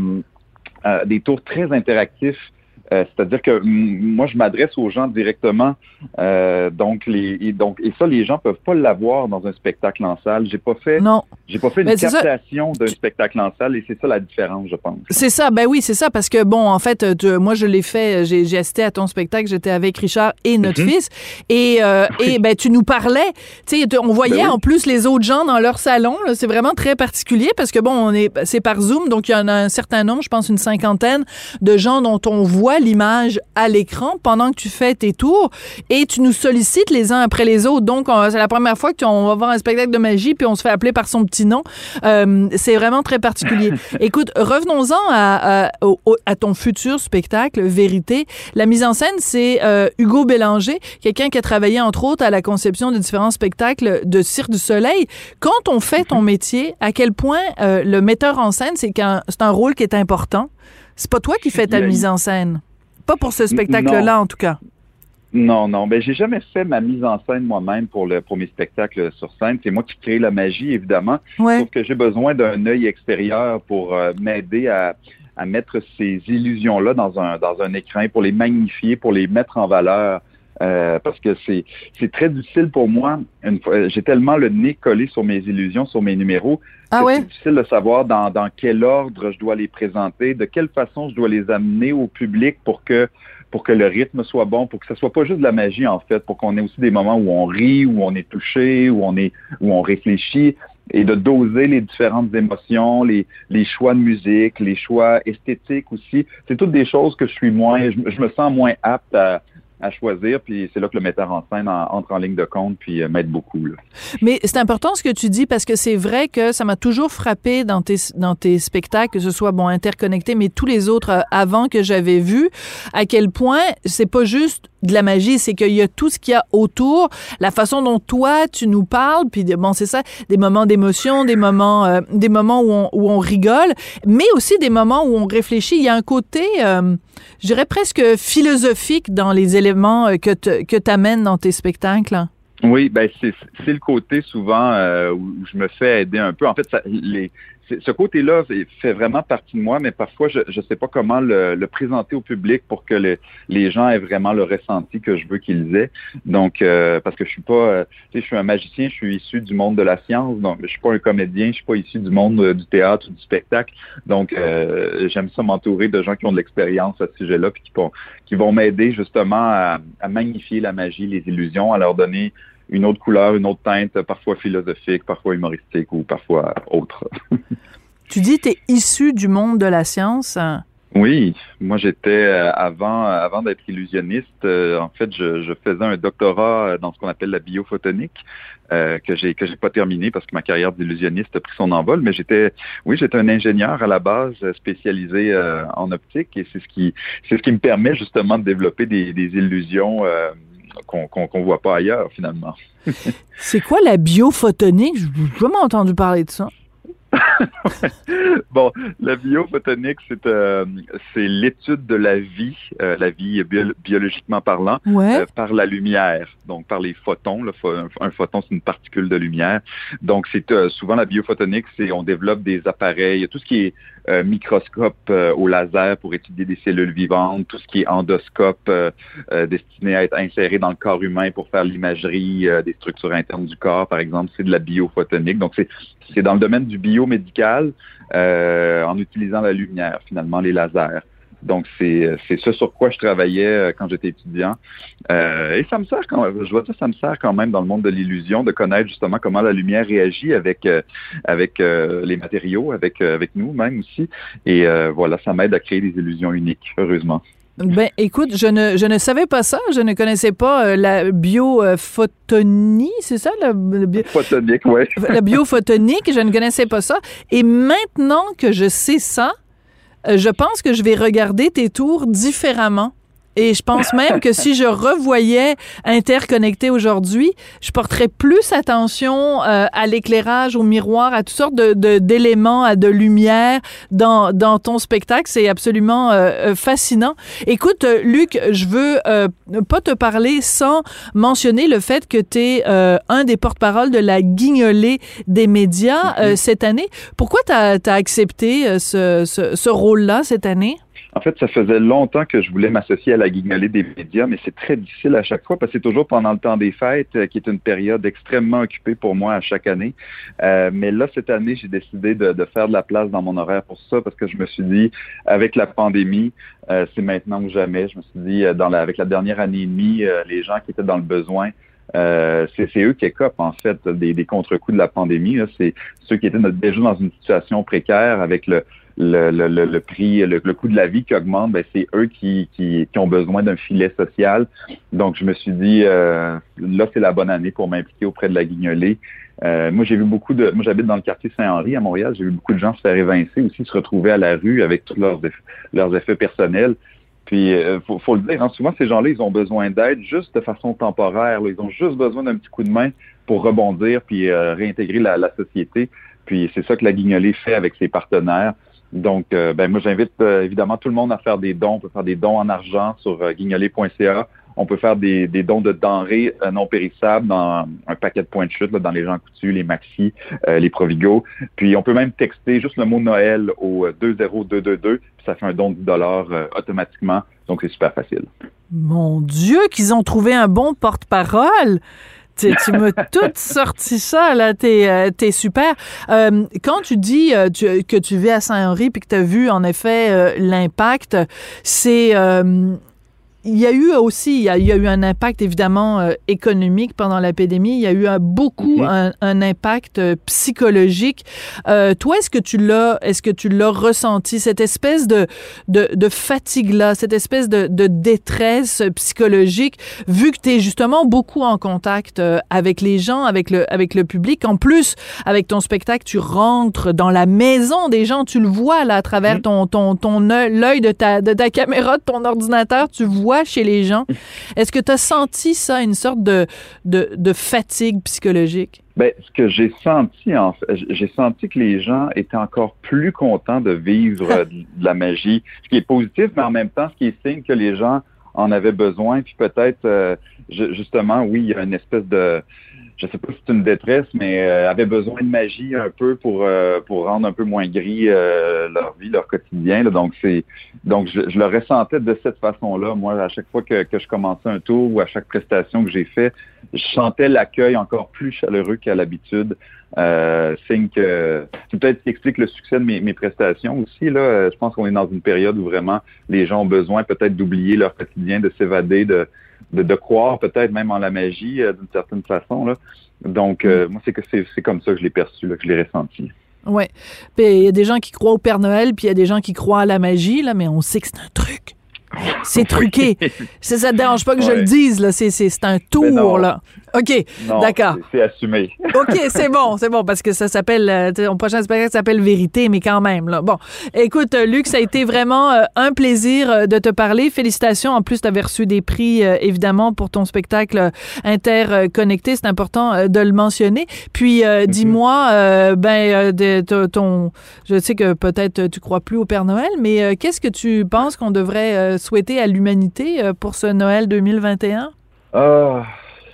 des tours très interactifs. Euh, C'est-à-dire que mm, moi, je m'adresse aux gens directement. Euh, donc, les, et donc, et ça, les gens peuvent pas l'avoir dans un spectacle en salle. J'ai pas fait, non. j'ai pas fait une captation d'un spectacle en salle, et c'est ça la différence, je pense. C'est ça, ben oui, c'est ça, parce que bon, en fait, tu- moi je l'ai fait, j'ai j'ai assisté à ton spectacle, j'étais avec Richard et notre Mhm. fils, et, euh, et ben tu nous parlais, tu sais, on voyait Ben oui. en plus les autres gens dans leur salon, c'est vraiment très particulier parce que bon, on est, c'est par Zoom, donc il y en a un certain nombre, je pense une cinquantaine de gens dont on voit l'image à l'écran pendant que tu fais tes tours, et tu nous sollicites les uns après les autres, donc on- c'est la première fois qu'on va voir un spectacle de magie puis on se fait appeler par son petit nom, Euh, c'est vraiment très particulier. Écoute, revenons-en à, ton futur spectacle, Vérité. La mise en scène, c'est euh, Hugo Bélanger, quelqu'un qui a travaillé entre autres à la conception de différents spectacles de Cirque du Soleil. Quand on fait ton métier, à quel point euh, le metteur en scène, c'est c'est un rôle qui est important? C'est pas toi qui fais ta mise en scène. Pas pour ce spectacle-là, en tout cas. Non, non, ben j'ai jamais fait ma mise en scène moi-même pour le pour mes spectacles sur scène. C'est moi qui crée la magie, évidemment. Ouais. Sauf que j'ai besoin d'un œil extérieur pour euh, m'aider à, à mettre ces illusions-là dans un dans un écran, pour les magnifier, pour les mettre en valeur. Euh, parce que c'est c'est très difficile pour moi. Une fois, j'ai tellement le nez collé sur mes illusions, sur mes numéros. Ah ouais? C'est difficile de savoir dans, dans quel ordre je dois les présenter, de quelle façon je dois les amener au public pour que pour que le rythme soit bon, pour que ce soit pas juste de la magie en fait, pour qu'on ait aussi des moments où on rit, où on est touché, où on est où on réfléchit et de doser les différentes émotions, les, les choix de musique, les choix esthétiques aussi. C'est toutes des choses que je suis moins, je me sens moins apte à, à choisir, puis c'est là que le metteur en scène en- entre en ligne de compte, puis euh, m'aide beaucoup. Mais c'est important ce que tu dis parce que c'est vrai que ça m'a toujours frappé dans tes, dans tes spectacles, que ce soit bon interconnecté, mais tous les autres euh, avant que j'avais vu, à quel point c'est pas juste de la magie, c'est qu'il y a tout ce qu'il y a autour, la façon dont toi tu nous parles, puis bon c'est ça, des moments d'émotion, des moments, euh, des moments où on, où on rigole, mais aussi des moments où on réfléchit. Il y a un côté, euh, je dirais presque philosophique dans les éléments euh, que te- que t'amènes dans tes spectacles. Oui, ben c'est le côté souvent euh, où, je me fais aider un peu. En fait, les, ce côté-là fait- vraiment partie de moi, mais parfois je ne sais pas comment le, présenter au public pour que le- les gens aient vraiment le ressenti que je veux qu'ils aient. Donc, euh, parce que je suis pas, euh, tu sais, je suis un magicien, je suis issu du monde de la science, donc je suis pas un comédien, je suis pas issu du monde euh, du théâtre ou du spectacle. Donc, euh, j'aime ça m'entourer de gens qui ont de l'expérience à ce sujet-là, puis qui vont, m'aider justement à magnifier la magie, les illusions, à leur donner une autre couleur, une autre teinte, parfois philosophique, parfois humoristique ou parfois autre. Tu dis t'es issu du monde de la science. Oui, moi j'étais euh, avant avant d'être illusionniste, euh, en fait je, je faisais un doctorat euh, dans ce qu'on appelle la biophotonique euh, que j'ai que j'ai pas terminé parce que ma carrière d'illusionniste a pris son envol, mais j'étais oui j'étais un ingénieur à la base euh, spécialisé euh, en optique et c'est ce qui c'est ce qui me permet justement de développer des, des illusions qu'on voit pas ailleurs finalement. C'est quoi la biophotonique? Je n'ai jamais entendu parler de ça. bon, la biophotonique, c'est euh, c'est l'étude de la vie, euh, la vie bio- biologiquement parlant, Ouais. euh, par la lumière, donc par les photons. Le pho- un photon, c'est une particule de lumière. Donc, c'est souvent la biophotonique, c'est on développe des appareils, tout ce qui est microscope au laser pour étudier des cellules vivantes, tout ce qui est endoscope destiné à être inséré dans le corps humain pour faire l'imagerie des structures internes du corps, par exemple, c'est de la biophotonique. Donc, c'est dans le domaine du biomédical en utilisant la lumière, finalement, les lasers. Donc, c'est ce sur quoi je travaillais euh, quand j'étais étudiant. Euh, et ça me sert quand même, je vois ça, ça me sert quand même dans le monde de l'illusion de connaître justement comment la lumière réagit avec euh, avec les matériaux, avec avec nous même aussi. Et voilà, ça m'aide à créer des illusions uniques, heureusement. Ben, écoute, je ne, je ne savais pas ça. Je ne connaissais pas la biophotonie, c'est ça? La, Photonique, oui. la biophotonique, je ne connaissais pas ça. Et maintenant que je sais ça, euh, je pense que je vais regarder tes tours différemment. Et je pense même que si je revoyais Interconnecté aujourd'hui, je porterais plus attention euh, à l'éclairage, au miroir, à toutes sortes de, d'éléments, à de lumière dans, dans ton spectacle. C'est absolument euh, fascinant. Écoute, Luc, je veux pas te parler sans mentionner le fait que tu es un des porte-parole de la guignolée des médias mm-hmm. cette année. Pourquoi tu as, accepté ce, ce, ce rôle-là cette année? En fait, ça faisait longtemps que je voulais m'associer à la guignolée des médias, mais c'est très difficile à chaque fois parce que c'est toujours pendant le temps des fêtes, euh, qui est une période extrêmement occupée pour moi à chaque année. Euh, mais là, cette année, j'ai décidé de, faire de la place dans mon horaire pour ça parce que je me suis dit, avec la pandémie, euh, c'est maintenant ou jamais. Je me suis dit, dans la, avec la dernière année et demie, les gens qui étaient dans le besoin, c'est eux qui écopent en fait des, des contre-coups de la pandémie. C'est ceux qui étaient déjà dans une situation précaire avec le, le, le, le, prix, le, coût de la vie qui augmente, ben, c'est eux qui, qui, qui, ont besoin d'un filet social. Donc, je me suis dit, euh, là, c'est la bonne année pour m'impliquer auprès de la guignolée. Euh, moi, j'ai vu beaucoup de. Moi, j'habite dans le quartier Saint-Henri à Montréal. J'ai vu beaucoup de gens se faire évincer aussi, se retrouver à la rue avec tous leurs, leurs effets personnels. Puis, euh, faut, faut, le dire, hein, souvent, ces gens-là, ils ont besoin d'aide juste de façon temporaire. Ils ont juste besoin d'un petit coup de main pour rebondir puis euh, réintégrer la, la société. Puis, c'est ça que la guignolée fait avec ses partenaires. Donc, euh, ben moi, j'invite euh, évidemment tout le monde à faire des dons. On peut faire des dons en argent sur euh. On peut faire des, dons de denrées non périssables dans un paquet de points de chute, dans les gens coutus, les maxi, les Provigo. Puis, on peut même texter juste le mot Noël au 20222, puis ça fait un don de 10 dollars automatiquement. Donc, c'est super facile. Mon Dieu, qu'ils ont trouvé un bon porte-parole! Tu m'as tout sorti ça, là. T'es euh, es super. Euh, quand tu dis euh, que tu vis à Saint-Henri puis que tu as vu, en effet, l'impact, c'est il y a eu aussi, il y a, eu un impact évidemment euh, économique pendant l'épidémie. Il y a eu beaucoup mhm. un, impact euh, psychologique. Euh, toi, est-ce que tu l'as, est-ce que tu l'as ressenti cette espèce de de, de fatigue là, cette espèce de, de détresse psychologique, vu que tu es justement beaucoup en contact avec les gens, avec le avec le public? En plus, avec ton spectacle, tu rentres dans la maison des gens, tu le vois là à travers mhm. ton ton ton l'œil de ta de ta caméra, de ton ordinateur, tu vois chez les gens. Est-ce que tu as senti ça, une sorte de, de, fatigue psychologique? Ben, ce que j'ai senti, en fait, j'ai senti que les gens étaient encore plus contents de vivre de la magie, ce qui est positif, mais en même temps, ce qui est signe que les gens en avaient besoin. Puis peut-être, euh, justement, oui, il y a une espèce de, je sais pas si c'est une détresse, mais euh, avaient besoin de magie un peu pour euh, pour rendre un peu moins gris euh, leur vie, leur quotidien. Donc c'est donc je, le ressentais de cette façon-là. Moi, à chaque fois que, que je commençais un tour ou à chaque prestation que j'ai fait, je sentais l'accueil encore plus chaleureux qu'à l'habitude. Euh, signe que c'est peut-être qui explique le succès de mes, mes prestations aussi. Là, je pense qu'on est dans une période où vraiment les gens ont besoin peut-être d'oublier leur quotidien, de s'évader, de de, croire peut-être même en la magie euh, d'une certaine façon. Là. Donc, euh, mm. moi, c'est que c'est comme ça que je l'ai perçu, là, que je l'ai ressenti. Oui. Puis il y a des gens qui croient au Père Noël, puis il y a des gens qui croient à la magie, là, mais on sait que c'est un truc. C'est truqué. ça ne dérange pas que je le dise, là. C'est un tour, là. OK, d'accord. C'est assumé. OK, c'est bon, c'est bon, parce que ça s'appelle, euh, mon prochain spectacle s'appelle Vérité, mais quand même, là. Bon, écoute, euh, Luc, ça a été vraiment euh, un plaisir de te parler. Félicitations. En plus, tu avais reçu des prix, évidemment, pour ton spectacle interconnecté. C'est important de le mentionner. Puis, mm-hmm. dis-moi, ben, de, ton, je sais que peut-être tu crois plus au Père Noël, mais qu'est-ce que tu penses qu'on devrait souhaiter à l'humanité pour ce Noël 2021? Ah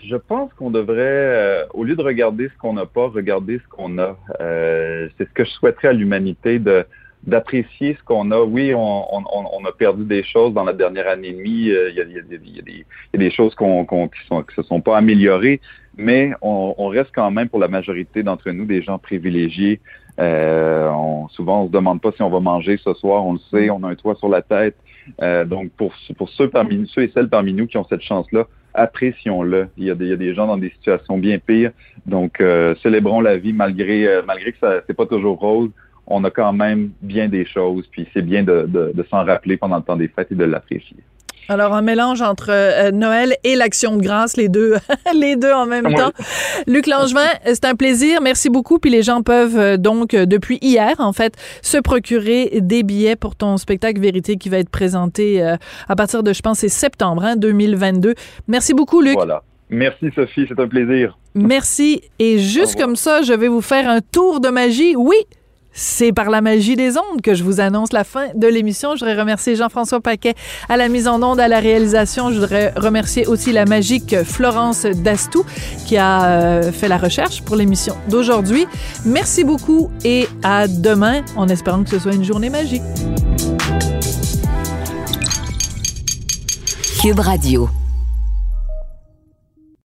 je pense qu'on devrait, euh, au lieu de regarder ce qu'on n'a pas, regarder ce qu'on a. Euh, c'est ce que je souhaiterais à l'humanité de, d'apprécier ce qu'on a. Oui, on, a perdu des choses dans la dernière année et demie. Il y a, des, choses qui, qui se sont pas améliorées, mais on, reste quand même pour la majorité d'entre nous des gens privilégiés. Euh, on, souvent, on se demande pas si on va manger ce soir. On le sait, on a un toit sur la tête. Euh, donc, pour, pour ceux, parmi, ceux et celles parmi nous qui ont cette chance-là, apprécions-le. Il y, a des, il y a des gens dans des situations bien pires. Donc, euh, célébrons la vie malgré, euh, malgré que ça c'est pas toujours rose. On a quand même bien des choses, puis c'est bien de, de, de s'en rappeler pendant le temps des fêtes et de l'apprécier. Alors, un mélange entre euh, Noël et l'Action de grâce, les deux, les deux en même oui. temps. Luc Langevin, c'est un plaisir. Merci beaucoup. Puis les gens peuvent euh, donc, euh, depuis hier, en fait, se procurer des billets pour ton spectacle Vérité qui va être présenté euh, à partir de, je pense, c'est septembre hein, 2022. Merci beaucoup, Luc. Voilà. Merci, Sophie. C'est un plaisir. Merci. Et juste comme ça, je vais vous faire un tour de magie. Oui, c'est par la magie des ondes que je vous annonce la fin de l'émission. Je voudrais remercier Jean-François Paquet à la mise en onde, à la réalisation. Je voudrais remercier aussi la magique Florence Dastou qui a euh, fait la recherche pour l'émission d'aujourd'hui. Merci beaucoup et à demain en espérant que ce soit une journée magique. Cube Radio.